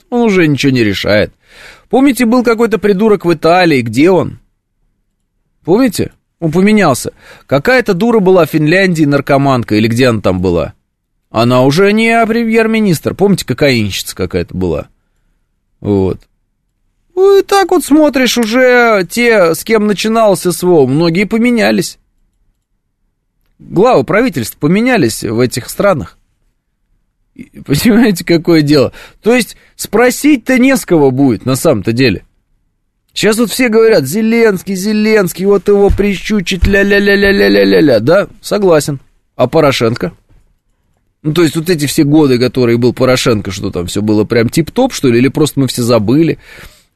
он уже ничего не решает. Помните, был какой-то придурок в Италии, где он? Помните? Он поменялся. Какая-то дура была в Финляндии, наркоманка, или где она там была? Она уже не премьер-министр. Помните, кокаинщица какая-то была? Вот. Ну и так вот смотришь, уже те, с кем начинался СВО, многие поменялись. Главы правительств поменялись в этих странах. [LAUGHS] Понимаете, какое дело? То есть спросить-то не с кого будет на самом-то деле. Сейчас вот все говорят, Зеленский, Зеленский, вот его прищучить, ля-ля-ля-ля-ля-ля-ля-ля, да, согласен. А Порошенко? Ну, то есть вот эти все годы, которые был Порошенко, что там все было прям тип-топ, что ли, или просто мы все забыли.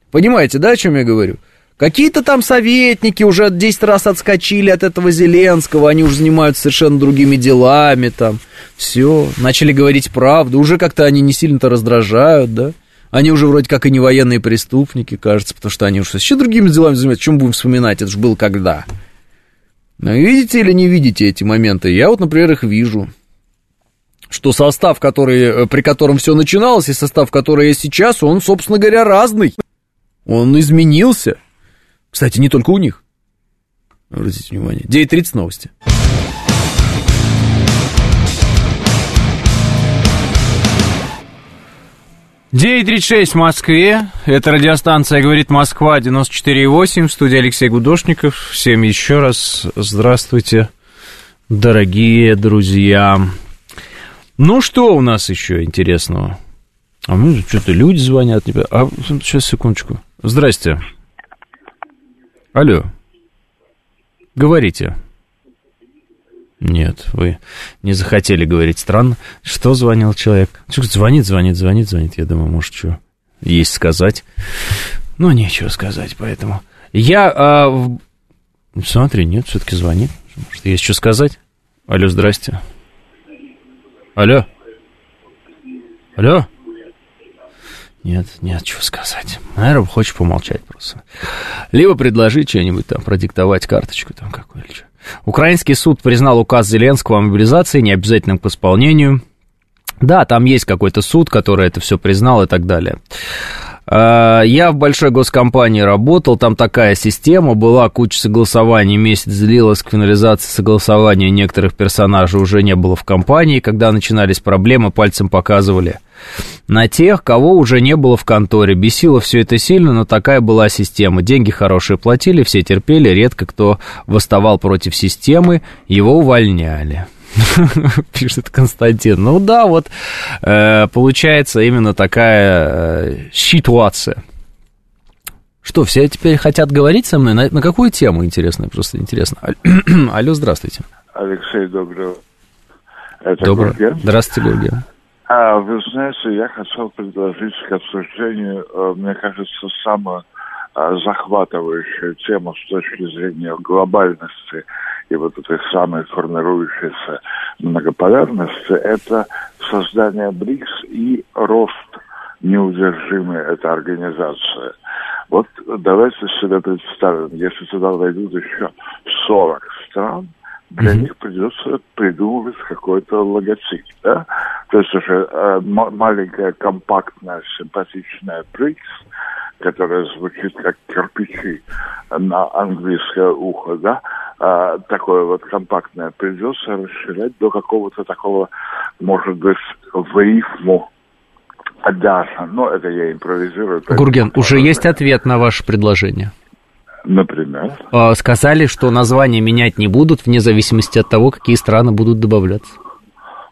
Понимаете, да, о чем я говорю? Какие-то там советники уже 10 раз отскочили от этого Зеленского, они уже занимаются совершенно другими делами там. Все, начали говорить правду, уже как-то они не сильно-то раздражают, да? Они уже вроде как и не военные преступники, кажется, потому что они уже вообще другими делами занимаются. Чем будем вспоминать? Это же было когда? Ну, видите или не видите эти моменты? Я вот, например, их вижу что состав, который, э, при котором все начиналось, и состав, который есть сейчас, он, собственно говоря, разный. Он изменился. Кстати, не только у них. Обратите внимание. 9.30 новости. Девять тридцать шесть в Москве. Это радиостанция «Говорит Москва» 94,8. В студии Алексей Гудошников. Всем еще раз здравствуйте, дорогие друзья. Ну, что у нас еще интересного? А мы что-то люди звонят. А, сейчас, секундочку. Здрасте. Алло. Говорите. Нет, вы не захотели говорить. Странно. Что звонил человек? Звонит, звонит, звонит, звонит. Я думаю, может, что? есть сказать. Но нечего сказать, поэтому... Я... А, в... Смотри, нет, все-таки звонит. Может, есть что сказать? Алло, здрасте. Алло. Алло. Нет, нет, чего сказать. Наверное, хочешь помолчать просто. Либо предложить что-нибудь там, продиктовать карточку там какую то Украинский суд признал указ Зеленского о мобилизации необязательным к исполнению. Да, там есть какой-то суд, который это все признал и так далее. А, я в большой госкомпании работал, там такая система была, куча согласований, месяц длилась к финализации согласования некоторых персонажей уже не было в компании, когда начинались проблемы, пальцем показывали на тех, кого уже не было в конторе. Бесило все это сильно, но такая была система. Деньги хорошие платили, все терпели, редко кто восставал против системы, его увольняли. [LAUGHS] пишет Константин. Ну да, вот э, получается именно такая э, ситуация. Что, все теперь хотят говорить со мной? На, на какую тему, интересно? Просто интересно. [CLEARS THROAT] Алло, здравствуйте. Алексей, доброго. Это. Гурген. Здравствуйте, Гурген. А, вы знаете, я хотел предложить к обсуждению, э, мне кажется, самую э, захватывающую тему с точки зрения глобальности и вот этой самой формирующейся многополярности, это создание БРИКС и рост неудержимой этой организации. Вот давайте себе представим, если туда войдут еще 40 стран, для mm-hmm. них придется придумывать какой-то логотип, да? То есть уже э, маленькая, компактная, симпатичная БРИКС, которая звучит как кирпичи на английское ухо, да, а, такое вот компактное, придется расширять до какого-то такого, может быть, в рифму даже. Но это я импровизирую. Гурген, уже есть ответ на ваше предложение? Например? А, сказали, что название менять не будут, вне зависимости от того, какие страны будут добавляться.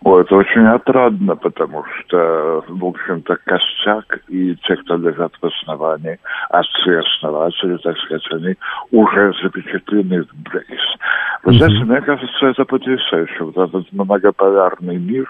О, это очень отрадно, потому что, в общем-то, костяк и те, кто лежат в основании, отцы-основатели, так сказать, они уже запечатлены в БРИКС. Вы знаете, мне кажется, это потрясающе. Вот этот многополярный мир,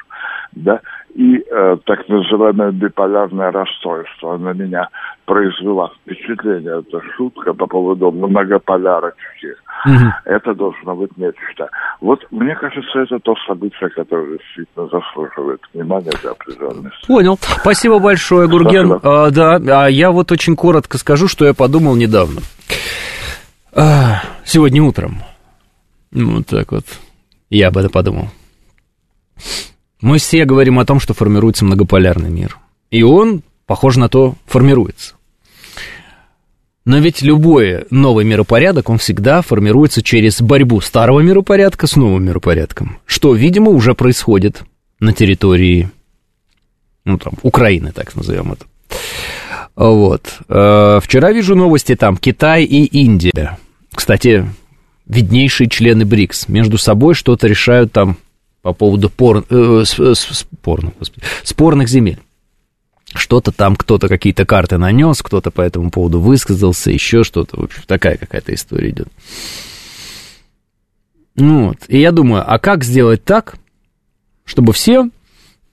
да, и э, так называемое биполярное расстройство на меня произвела впечатление, это шутка по поводу многополярочки. Угу. Это должно быть нечто. Вот мне кажется, это то событие, которое действительно заслуживает внимания для определенности. Понял. Спасибо большое, Гурген. А, да, а я вот очень коротко скажу, что я подумал недавно. А, сегодня утром. Вот так вот. Я об этом подумал. Мы все говорим о том, что формируется многополярный мир. И он, похоже на то, формируется. Но ведь любой новый миропорядок, он всегда формируется через борьбу старого миропорядка с новым миропорядком, что, видимо, уже происходит на территории, ну, там, Украины, так назовем это. Вот. Э, вчера вижу новости там, Китай и Индия. Кстати, виднейшие члены БРИКС между собой что-то решают там по поводу пор... э, господи, спорных земель. Что-то там кто-то какие-то карты нанес, кто-то по этому поводу высказался, еще что-то. В общем, такая какая-то история идет. Ну вот. И я думаю, а как сделать так, чтобы все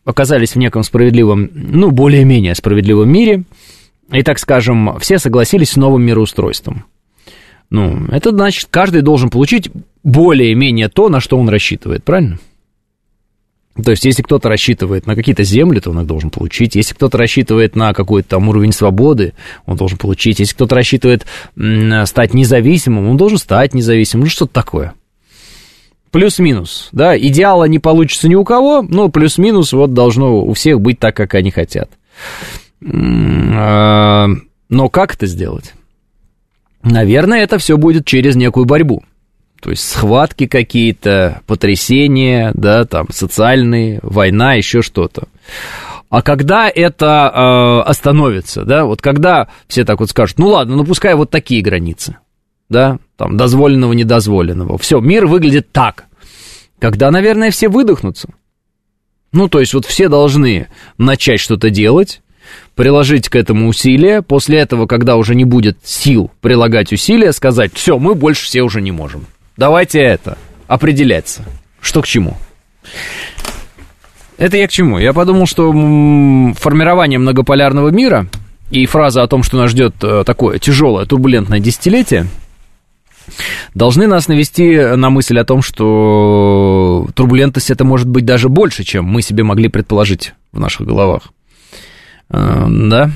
оказались в неком справедливом, ну, более-менее справедливом мире, и, так скажем, все согласились с новым мироустройством. Ну, это значит, каждый должен получить более-менее то, на что он рассчитывает, правильно? То есть, если кто-то рассчитывает на какие-то земли, то он их должен получить. Если кто-то рассчитывает на какой-то там уровень свободы, он должен получить. Если кто-то рассчитывает стать независимым, он должен стать независимым. Ну, что-то такое. Плюс-минус, да, идеала не получится ни у кого, но плюс-минус вот должно у всех быть так, как они хотят. А, но как это сделать? Наверное, это все будет через некую борьбу. То есть схватки какие-то, потрясения, да, там, социальные, война, еще что-то. А когда это э, остановится, да, вот когда все так вот скажут, ну ладно, ну пускай вот такие границы, да, там, дозволенного, недозволенного, все, мир выглядит так. Когда, наверное, все выдохнутся. Ну, то есть вот все должны начать что-то делать, приложить к этому усилия, после этого, когда уже не будет сил прилагать усилия, сказать, все, мы больше все уже не можем. Давайте это, определяться, что к чему. Это я к чему? Я подумал, что формирование многополярного мира и фраза о том, что нас ждет э, такое тяжелое, турбулентное десятилетие, должны нас навести на мысль о том, что турбулентность это может быть даже больше, чем мы себе могли предположить в наших головах. Э, да.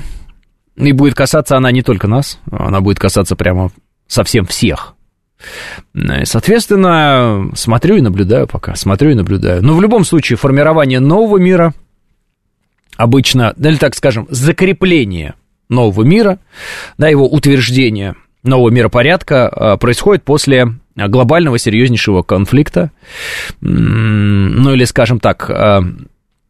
И будет касаться она не только нас, она будет касаться прямо совсем всех. Соответственно, смотрю и наблюдаю пока, смотрю и наблюдаю. Но в любом случае, формирование нового мира обычно, или так скажем, закрепление нового мира, да, его утверждение нового миропорядка а, происходит после глобального серьезнейшего конфликта, ну или, скажем так, а,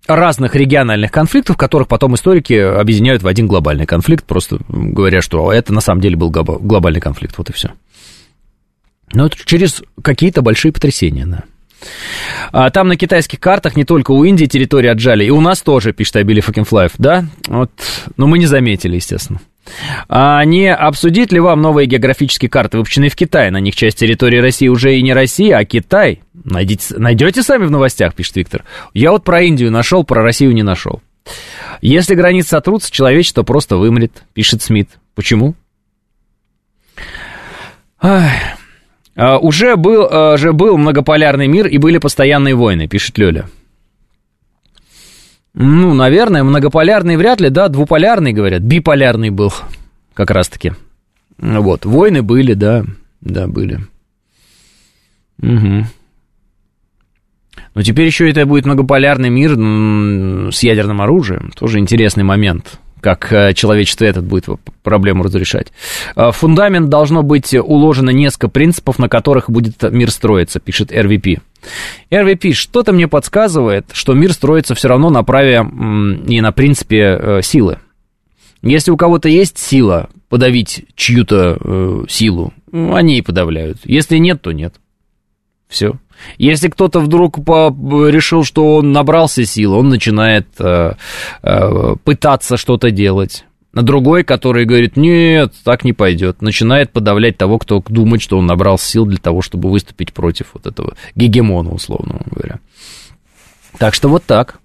разных региональных конфликтов, которых потом историки объединяют в один глобальный конфликт, просто говоря, что это на самом деле был глобальный конфликт, вот и все. Но это через какие-то большие потрясения, да. А там на китайских картах не только у Индии территории отжали, и у нас тоже, пишет Абили Факинфлаев, да? Вот, но мы не заметили, естественно. А не обсудить ли вам новые географические карты, выпущенные в Китае? На них часть территории России уже и не Россия, а Китай. Найдите, найдете сами в новостях, пишет Виктор. Я вот про Индию нашел, про Россию не нашел. Если границы сотрутся, человечество просто вымрет, пишет Смит. Почему? Ах. А, уже был, а, же был многополярный мир и были постоянные войны, пишет Лёля. Ну, наверное, многополярный вряд ли, да, двуполярный, говорят, биполярный был, как раз-таки. Вот, войны были, да, да, были. Угу. Но теперь еще это будет многополярный мир с ядерным оружием, тоже интересный момент как э, человечество этот будет проблему разрешать. Э, фундамент должно быть уложено несколько принципов, на которых будет мир строиться, пишет RVP. RVP, что-то мне подсказывает, что мир строится все равно на праве и на принципе э, силы. Если у кого-то есть сила подавить чью-то силу, они и подавляют. Если нет, то нет. Все. Если кто-то вдруг решил, что он набрался сил, он начинает э, э, пытаться что-то делать. На другой, который говорит, нет, так не пойдет, начинает подавлять того, кто думает, что он набрал сил для того, чтобы выступить против вот этого гегемона, условно говоря. Так что вот так.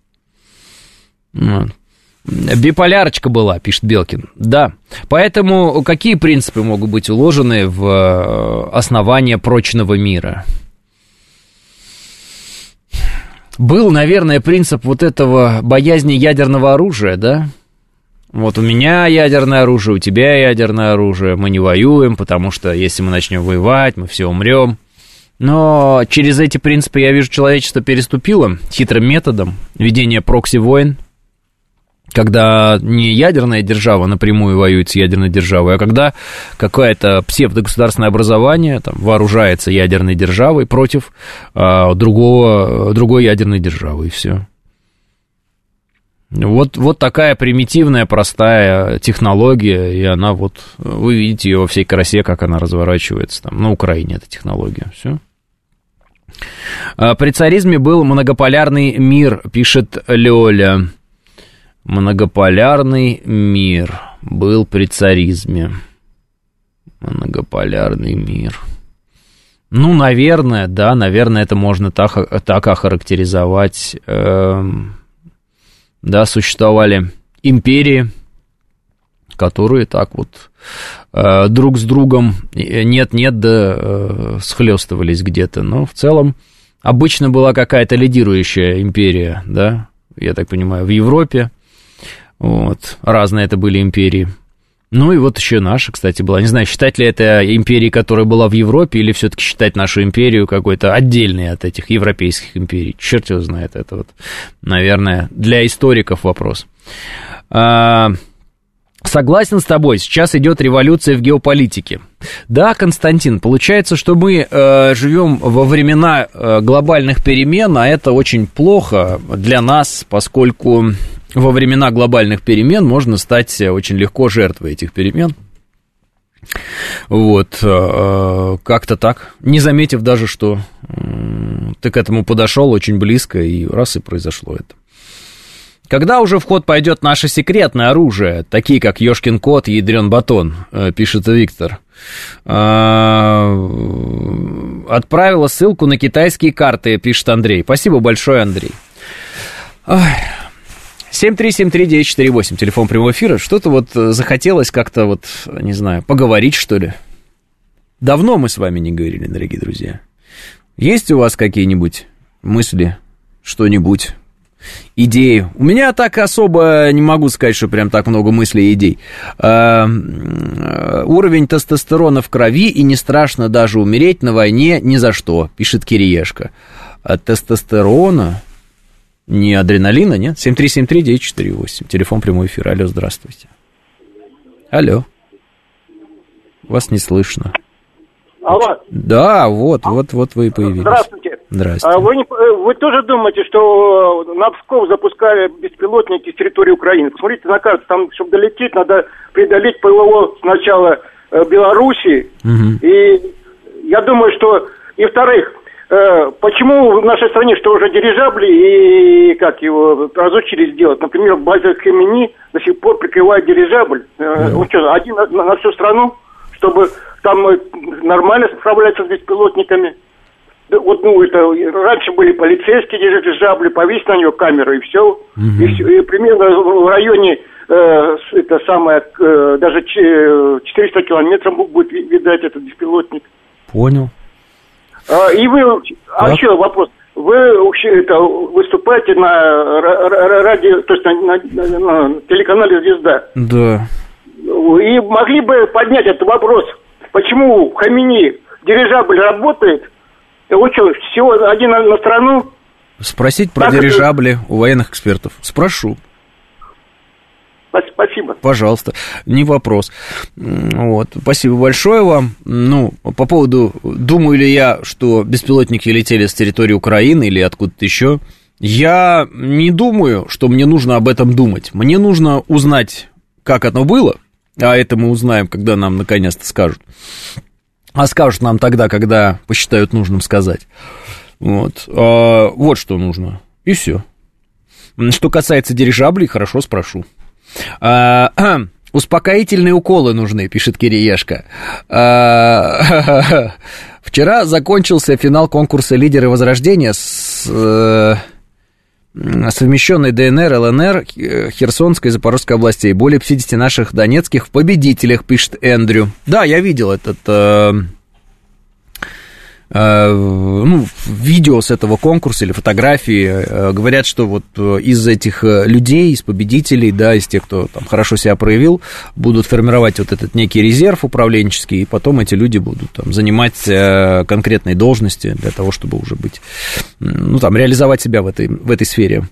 Биполярочка была, пишет Белкин. Да. Поэтому какие принципы могут быть уложены в э, основание прочного мира? Был, наверное, принцип вот этого боязни ядерного оружия, да? Вот у меня ядерное оружие, у тебя ядерное оружие, мы не воюем, потому что если мы начнем воевать, мы все умрем. Но через эти принципы я вижу, человечество переступило хитрым методом ведения прокси-войн, когда не ядерная держава напрямую воюет с ядерной державой, а когда какое-то псевдогосударственное образование там, вооружается ядерной державой против а, другого, другой ядерной державы, и все. Вот, вот такая примитивная, простая технология, и она вот, вы видите ее во всей красе, как она разворачивается там, на Украине эта технология, все. А, при царизме был многополярный мир, пишет Лёля многополярный мир был при царизме. Многополярный мир. Ну, наверное, да, наверное, это можно так, так охарактеризовать. Эм, да, существовали империи, которые так вот э, друг с другом нет-нет, да э, схлестывались где-то. Но в целом обычно была какая-то лидирующая империя, да, я так понимаю, в Европе. Вот. Разные это были империи. Ну и вот еще наша, кстати, была. Не знаю, считать ли это империей, которая была в Европе, или все-таки считать нашу империю какой-то отдельной от этих европейских империй. Черт его знает, это вот, наверное, для историков вопрос. А, Согласен с тобой, сейчас идет революция в геополитике. Да, Константин, получается, что мы э, живем во времена э, глобальных перемен, а это очень плохо для нас, поскольку во времена глобальных перемен можно стать очень легко жертвой этих перемен. Вот, э, как-то так, не заметив даже, что ты к этому подошел очень близко, и раз и произошло это. Когда уже в ход пойдет наше секретное оружие, такие как Ёшкин кот и ядрен батон, э, пишет Виктор. Отправила ссылку на китайские карты, пишет Андрей. Спасибо большое, Андрей. 7373948, телефон прямого эфира. Что-то вот э, захотелось как-то вот, не знаю, поговорить, что ли. Давно мы с вами не говорили, дорогие друзья. Есть у вас какие-нибудь мысли, что-нибудь, идеи? У меня так особо не могу сказать, что прям так много мыслей и идей. А, уровень тестостерона в крови, и не страшно даже умереть на войне ни за что, пишет Кириешка. От тестостерона, не адреналина, нет? 7373948, телефон прямой эфир. Алло, здравствуйте. Алло. Вас не слышно. Алло. Да, вот, вот, вот вы и появились. Здравствуйте. Здравствуйте. А вы, не, вы тоже думаете, что на Псков запускали беспилотники с территории Украины? Посмотрите на карту, там, чтобы долететь, надо преодолеть ПВО сначала э, Белоруссии. Мгм. И я думаю, что... И вторых, э, почему в нашей стране, что уже дирижабли и как его разучились делать? Например, база Хемени до сих пор прикрывает дирижабль. Э, Он что, один на, на всю страну, чтобы там э, нормально справляться с беспилотниками? Вот, ну, это раньше были полицейские дирижабли, повесить на нее камеру и все. И, всё. И примерно в районе э, это самое, э, даже че- 400 километров будет ви- видать этот беспилотник. Понял. А, и вы, а Так. еще вопрос. Вы это, выступаете на ра- ра- радио, то есть на, на- на- на телеканале «Звезда». Да. И могли бы поднять этот вопрос, почему в Хамини дирижабль работает, вы что, всего один на, страну? Спросить про Так это- дирижабли у военных экспертов. Спрошу. Спас- Спасибо. Пожалуйста, не вопрос. Вот, спасибо большое вам. Ну, по поводу, думаю ли я, что беспилотники летели с территории Украины или откуда-то еще, я не думаю, что мне нужно об этом думать. Мне нужно узнать, как оно было, а это мы узнаем, когда нам наконец-то скажут. А скажут нам тогда, когда посчитают нужным сказать. Вот, А, вот что нужно. И все. Что касается дирижаблей, хорошо спрошу. А, [CLEARS THROAT] успокоительные уколы нужны, пишет Кириешка. А, [LAUGHS] вчера закончился финал конкурса «Лидеры Возрождения» с э, совмещенной ДНР, ЛНР, э, Херсонской и Запорожской областей. Более 50 наших донецких в победителях, пишет Эндрю. Да, я видел этот... э, ну, видео с этого конкурса или фотографии э, говорят, что вот э, из этих людей, из победителей, да, из тех, кто там хорошо себя проявил, будут формировать вот этот некий резерв управленческий, и потом эти люди будут там занимать конкретные должности для того, чтобы уже быть, ну, там, реализовать себя в этой, в этой сфере.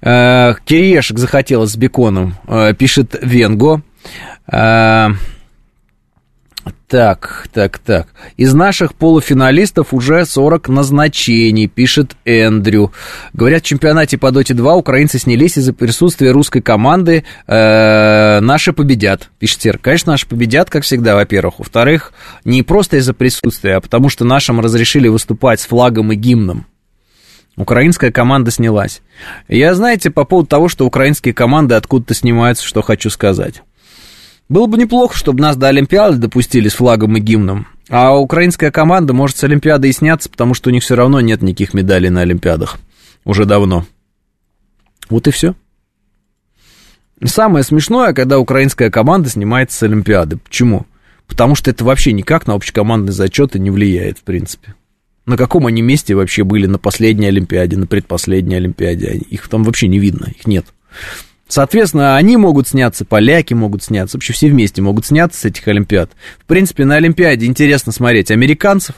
Кириешек захотелось с беконом, пишет Венго. Так, так, так. Из наших полуфиналистов уже 40 назначений, пишет Эндрю. Говорят, в чемпионате по Доте 2 украинцы снялись из-за присутствия русской команды. Э, наши победят, пишет Сер. Конечно, наши победят, как всегда, во-первых. Во-вторых, не просто из-за присутствия, а потому что нашим разрешили выступать с флагом и гимном. Украинская команда снялась. Я, знаете, по поводу того, что украинские команды откуда-то снимаются, что хочу сказать. Было бы неплохо, чтобы нас до Олимпиады допустили с флагом и гимном. А украинская команда может с Олимпиады и сняться, потому что у них все равно нет никаких медалей на Олимпиадах. Уже давно. Вот и все. Самое смешное, когда украинская команда снимается с Олимпиады. Почему? Потому что это вообще никак на общекомандный зачет не влияет, в принципе. На каком они месте вообще были на последней Олимпиаде, на предпоследней Олимпиаде? Их там вообще не видно, их нет. Соответственно, они могут сняться, поляки могут сняться, вообще все вместе могут сняться с этих Олимпиад. В принципе, на Олимпиаде интересно смотреть американцев,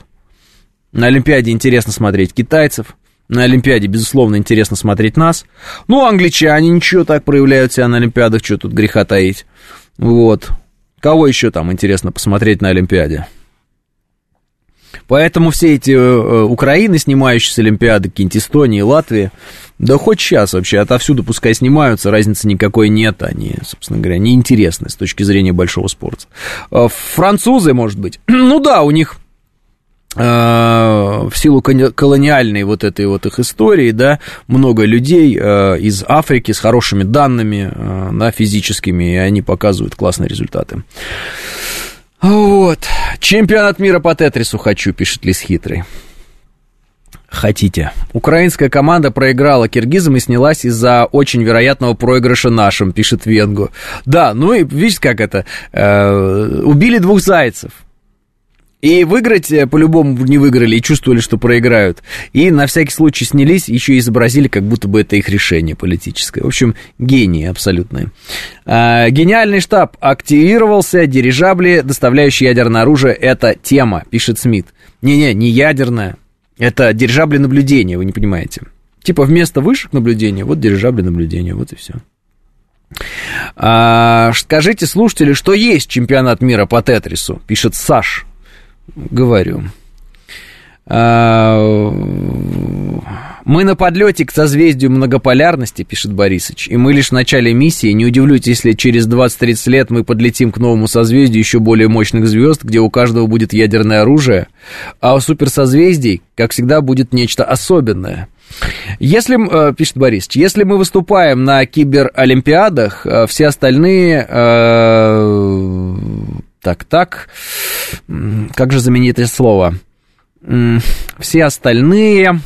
на Олимпиаде интересно смотреть китайцев, на Олимпиаде, безусловно, интересно смотреть нас. Ну, англичане ничего так проявляют себя на Олимпиадах, что тут греха таить. Вот. Кого еще там интересно посмотреть на Олимпиаде? Поэтому все эти э, Украины, снимающие с Олимпиады, какие-нибудь Эстонии, Латвии, да хоть сейчас вообще, отовсюду пускай снимаются, разницы никакой нет, они, собственно говоря, неинтересны с точки зрения большого спорта. Э, Французы, может быть, [CLEARS THROAT] ну да, у них э, в силу колониальной вот этой вот их истории, да, много людей э, из Африки с хорошими данными, э, да, физическими, и они показывают классные результаты. Вот. Чемпионат мира по Тетрису хочу, пишет Лис Хитрый. хотите. Украинская команда проиграла киргизам и снялась из-за очень вероятного проигрыша нашим, пишет Венгу. Да, ну и видите, как это? Э, убили двух зайцев. И выиграть э, по-любому не выиграли и чувствовали, что проиграют. И на всякий случай снялись, еще и изобразили, как будто бы это их решение политическое. В общем, гении абсолютные. А, гениальный штаб активировался, дирижабли, доставляющие ядерное оружие, это тема, пишет Смит. Не-не, не ядерная, это дирижабли наблюдения, вы не понимаете. Типа вместо вышек наблюдения, вот дирижабли наблюдения, вот и все. А, скажите, слушатели, что есть чемпионат мира по Тетрису, пишет Саш говорю. А, мы на подлете к созвездию многополярности, пишет Борисович, и мы лишь в начале миссии. Не удивлюсь, если через 20-30 лет мы подлетим к новому созвездию еще более мощных звезд, где у каждого будет ядерное оружие, а у суперсозвездий, как всегда, будет нечто особенное. Если, э, пишет Борис, если мы выступаем на киберолимпиадах, э, все остальные э, так, так. Как же заменить это слово? Все остальные...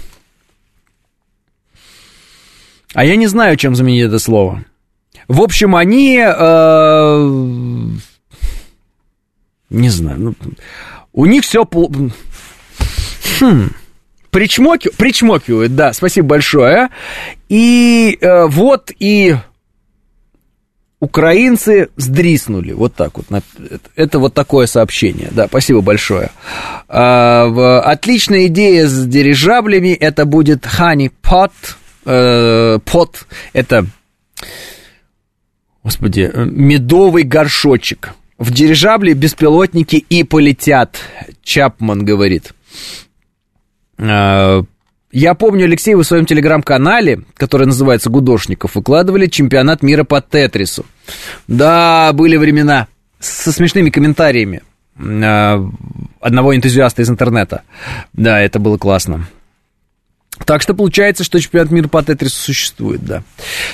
А я не знаю, чем заменить это слово. В общем, они... Э, не знаю. Ну, у них все... Хм, причмоки... Причмокивают, да, спасибо большое. И э, вот и украинцы сдриснули. Вот так вот. Это вот такое сообщение. Да, спасибо большое. А, отличная идея с дирижаблями. Это будет pot. Э, pot. Это, господи, медовый горшочек. В дирижабле беспилотники и полетят. Чапман говорит. Я помню, Алексей, вы в своем телеграм-канале, который называется «Гудошников», выкладывали чемпионат мира по Тетрису. Да, были времена со смешными комментариями а, одного энтузиаста из интернета. Да, это было классно. Так что получается, что чемпионат мира по Тетрису существует, да.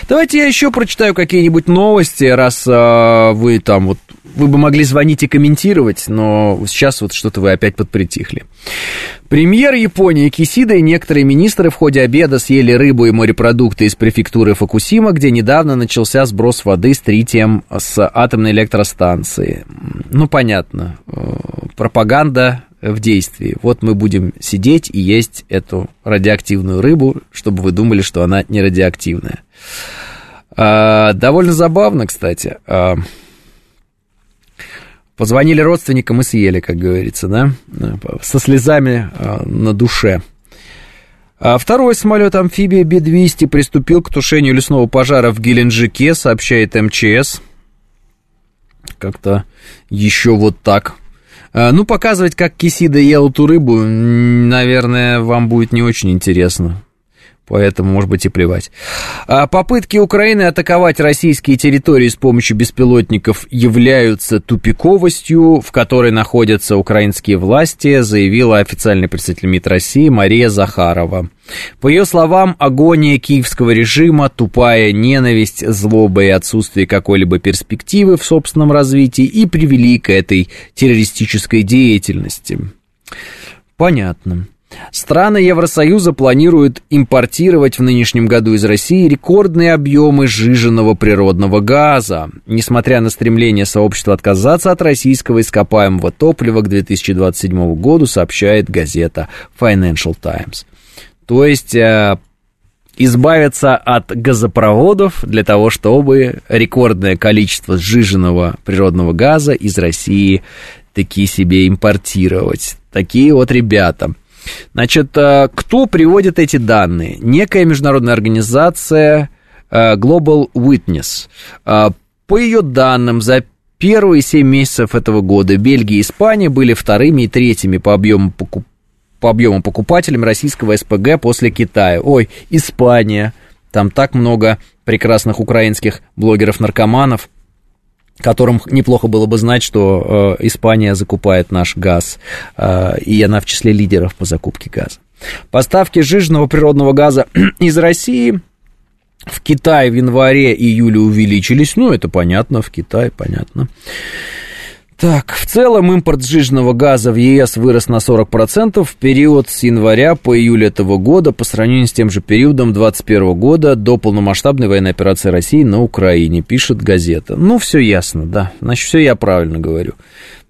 Давайте я еще прочитаю какие-нибудь новости, раз э, вы там вот вы бы могли звонить и комментировать, но сейчас вот что-то вы опять подпритихли. Премьер Японии Кисида и некоторые министры в ходе обеда съели рыбу и морепродукты из префектуры Фукусима, где недавно начался сброс воды с тритием с атомной электростанции. Ну, понятно. Э, пропаганда в действии. Вот мы будем сидеть и есть эту радиоактивную рыбу, чтобы вы думали, что она не радиоактивная. А, довольно забавно, кстати. Позвонили родственникам и съели, как говорится, да, со слезами а, на душе. А второй самолет-амфибия Би-200 приступил к тушению лесного пожара в Геленджике, сообщает МЧС. Как-то еще вот так. А, ну, показывать, как Кисида ел эту рыбу, наверное, вам будет не очень интересно поэтому, может быть, и плевать. А попытки Украины атаковать российские территории с помощью беспилотников являются тупиковостью, в которой находятся украинские власти, заявила официальный представитель МИД России Мария Захарова. По ее словам, агония киевского режима, тупая ненависть, злоба и отсутствие какой-либо перспективы в собственном развитии и привели к этой террористической деятельности. Понятно. Страны Евросоюза планируют импортировать в нынешнем году из России рекордные объемы сжиженного природного газа. Несмотря на стремление сообщества отказаться от российского ископаемого топлива к 2027 году, сообщает газета Financial Times. То есть э, избавиться от газопроводов для того, чтобы рекордное количество сжиженного природного газа из России таки себе импортировать. Такие вот ребята – Значит, э, кто приводит эти данные? Некая международная организация э, Global Witness. Э, по ее данным, за первые 7 месяцев этого года Бельгия и Испания были вторыми и третьими по объему покуп по объему покупателям российского СПГ после Китая. Ой, Испания, там так много прекрасных украинских блогеров-наркоманов – которым неплохо было бы знать, что э, Испания закупает наш газ, э, и она в числе лидеров по закупке газа. Поставки жиженного природного газа [CLEARS THROAT] из России в Китае в январе-июле увеличились, ну, это понятно, в Китае, понятно. Так, в целом импорт сжиженного газа в ЕС вырос на 40% в период с января по июль этого года по сравнению с тем же периодом 2021 года до полномасштабной военной операции России на Украине, пишет газета. Ну, все ясно, да. Значит, все я правильно говорю.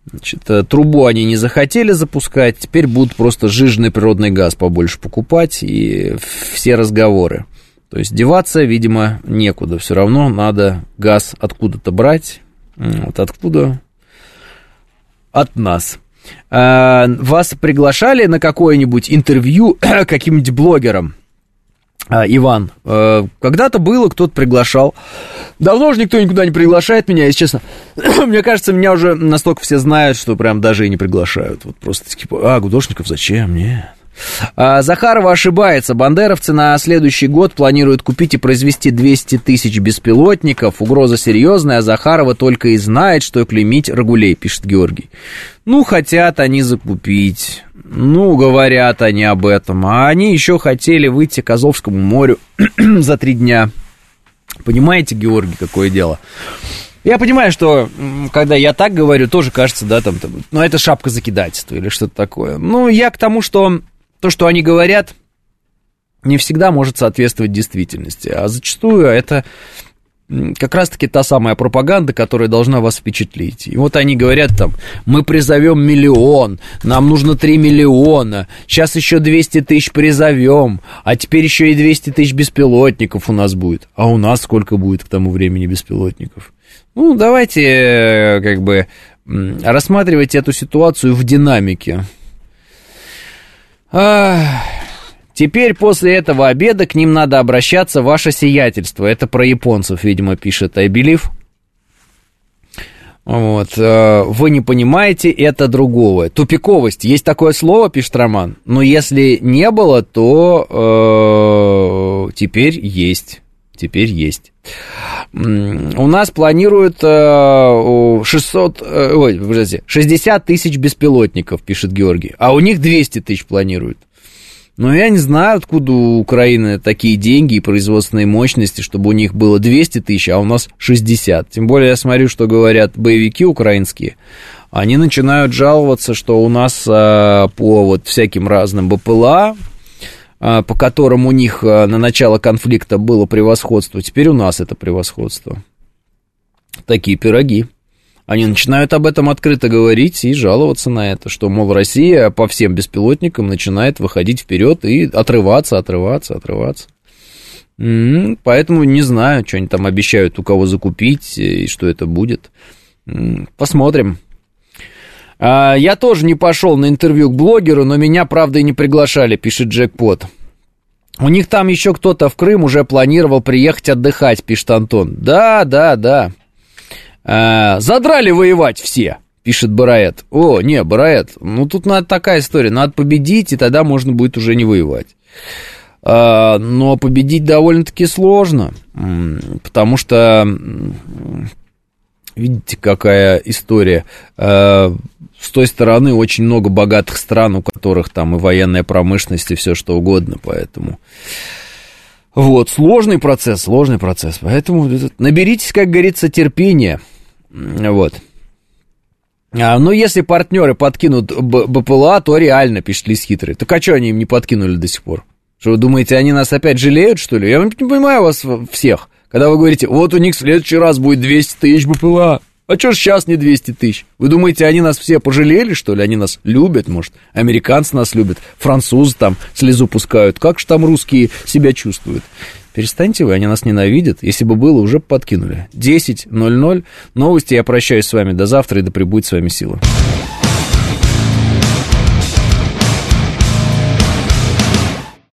Значит, э, трубу они не захотели запускать, теперь будут просто жиженный природный газ побольше покупать и все разговоры. То есть деваться, видимо, некуда. Все равно надо газ откуда-то брать. Вот откуда от нас. А, вас приглашали на какое-нибудь интервью [CLEARS THROAT] каким-нибудь блогером? А, Иван, э, когда-то было, кто-то приглашал. Давно уже никто никуда не приглашает меня, если честно. [CLEARS THROAT] Мне кажется, меня уже настолько все знают, что прям даже и не приглашают. Вот просто типа, а, Гудошников зачем? Нет. А, Захарова ошибается. Бандеровцы на следующий год планируют купить и произвести 200 тысяч беспилотников. Угроза серьезная, а Захарова только и знает, что клеймить Рагулей, пишет Георгий. Ну, хотят они закупить. Ну, говорят они об этом. А они еще хотели выйти к Азовскому морю [CLEARS THROAT] за три дня. Понимаете, Георгий, какое дело? Я понимаю, что когда я так говорю, тоже кажется, да, там, там ну, это шапка закидательства или что-то такое. Ну, я к тому, что то, что они говорят, не всегда может соответствовать действительности. А зачастую это как раз-таки та самая пропаганда, которая должна вас впечатлить. И вот они говорят там, мы призовем миллион, нам нужно 3 миллиона, сейчас еще 200 тысяч призовем, а теперь еще и 200 тысяч беспилотников у нас будет. А у нас сколько будет к тому времени беспилотников? Ну, давайте э, как бы рассматривать эту ситуацию в динамике. Теперь после этого обеда к ним надо обращаться ваше сиятельство. Это про японцев, видимо, пишет Айбелив. Вот. Э, вы не понимаете, это другого. Тупиковость. Есть такое слово, пишет Роман. Но если не было, то э, теперь есть. Теперь есть. У нас планируют 600, э, ой, подождите, 60 тысяч беспилотников, пишет Георгий, а у них 200 тысяч планируют. Но я не знаю, откуда у Украины такие деньги и производственные мощности, чтобы у них было 200 тысяч, а у нас 60. Тем более я смотрю, что говорят боевики украинские. Они начинают жаловаться, что у нас а, по вот всяким разным БПЛА, по которым у них а, на начало конфликта было превосходство, теперь у нас это превосходство. Такие пироги. Они начинают об этом открыто говорить и жаловаться на это, что, мол, Россия по всем беспилотникам начинает выходить вперед и отрываться, отрываться, отрываться. Поэтому не знаю, что они там обещают у кого закупить и что это будет. Посмотрим. А, я тоже не пошел на интервью к блогеру, но меня, правда, и не приглашали, пишет Джекпот. У них там еще кто-то в Крым уже планировал приехать отдыхать, пишет Антон. Да, да, да. А, задрали воевать все, пишет Бараэт. О, не, Бараэт, ну тут надо такая история, надо победить, и тогда можно будет уже не воевать. А, но победить довольно-таки сложно, потому что, видите, какая история. А, с той стороны очень много богатых стран, у которых там и военная промышленность, и все что угодно, поэтому... Вот, сложный процесс, сложный процесс. Поэтому наберитесь, как говорится, терпения. Вот. А, ну, если партнеры подкинут БПЛА, то реально, пишет Лис Хитрый. Так а что они им не подкинули до сих пор? Что вы думаете, они нас опять жалеют, что ли? Я не понимаю вас всех. Когда вы говорите, вот у них в следующий раз будет 200 тысяч БПЛА. А что ж сейчас не 200 тысяч? Вы думаете, они нас все пожалели, что ли? Они нас любят, может? Американцы нас любят, французы там слезу пускают. Как же там русские себя чувствуют? Перестаньте вы, они нас ненавидят. Если бы было, уже подкинули. 10.00. Новости. Я прощаюсь с вами до завтра и да пребудет с вами сила.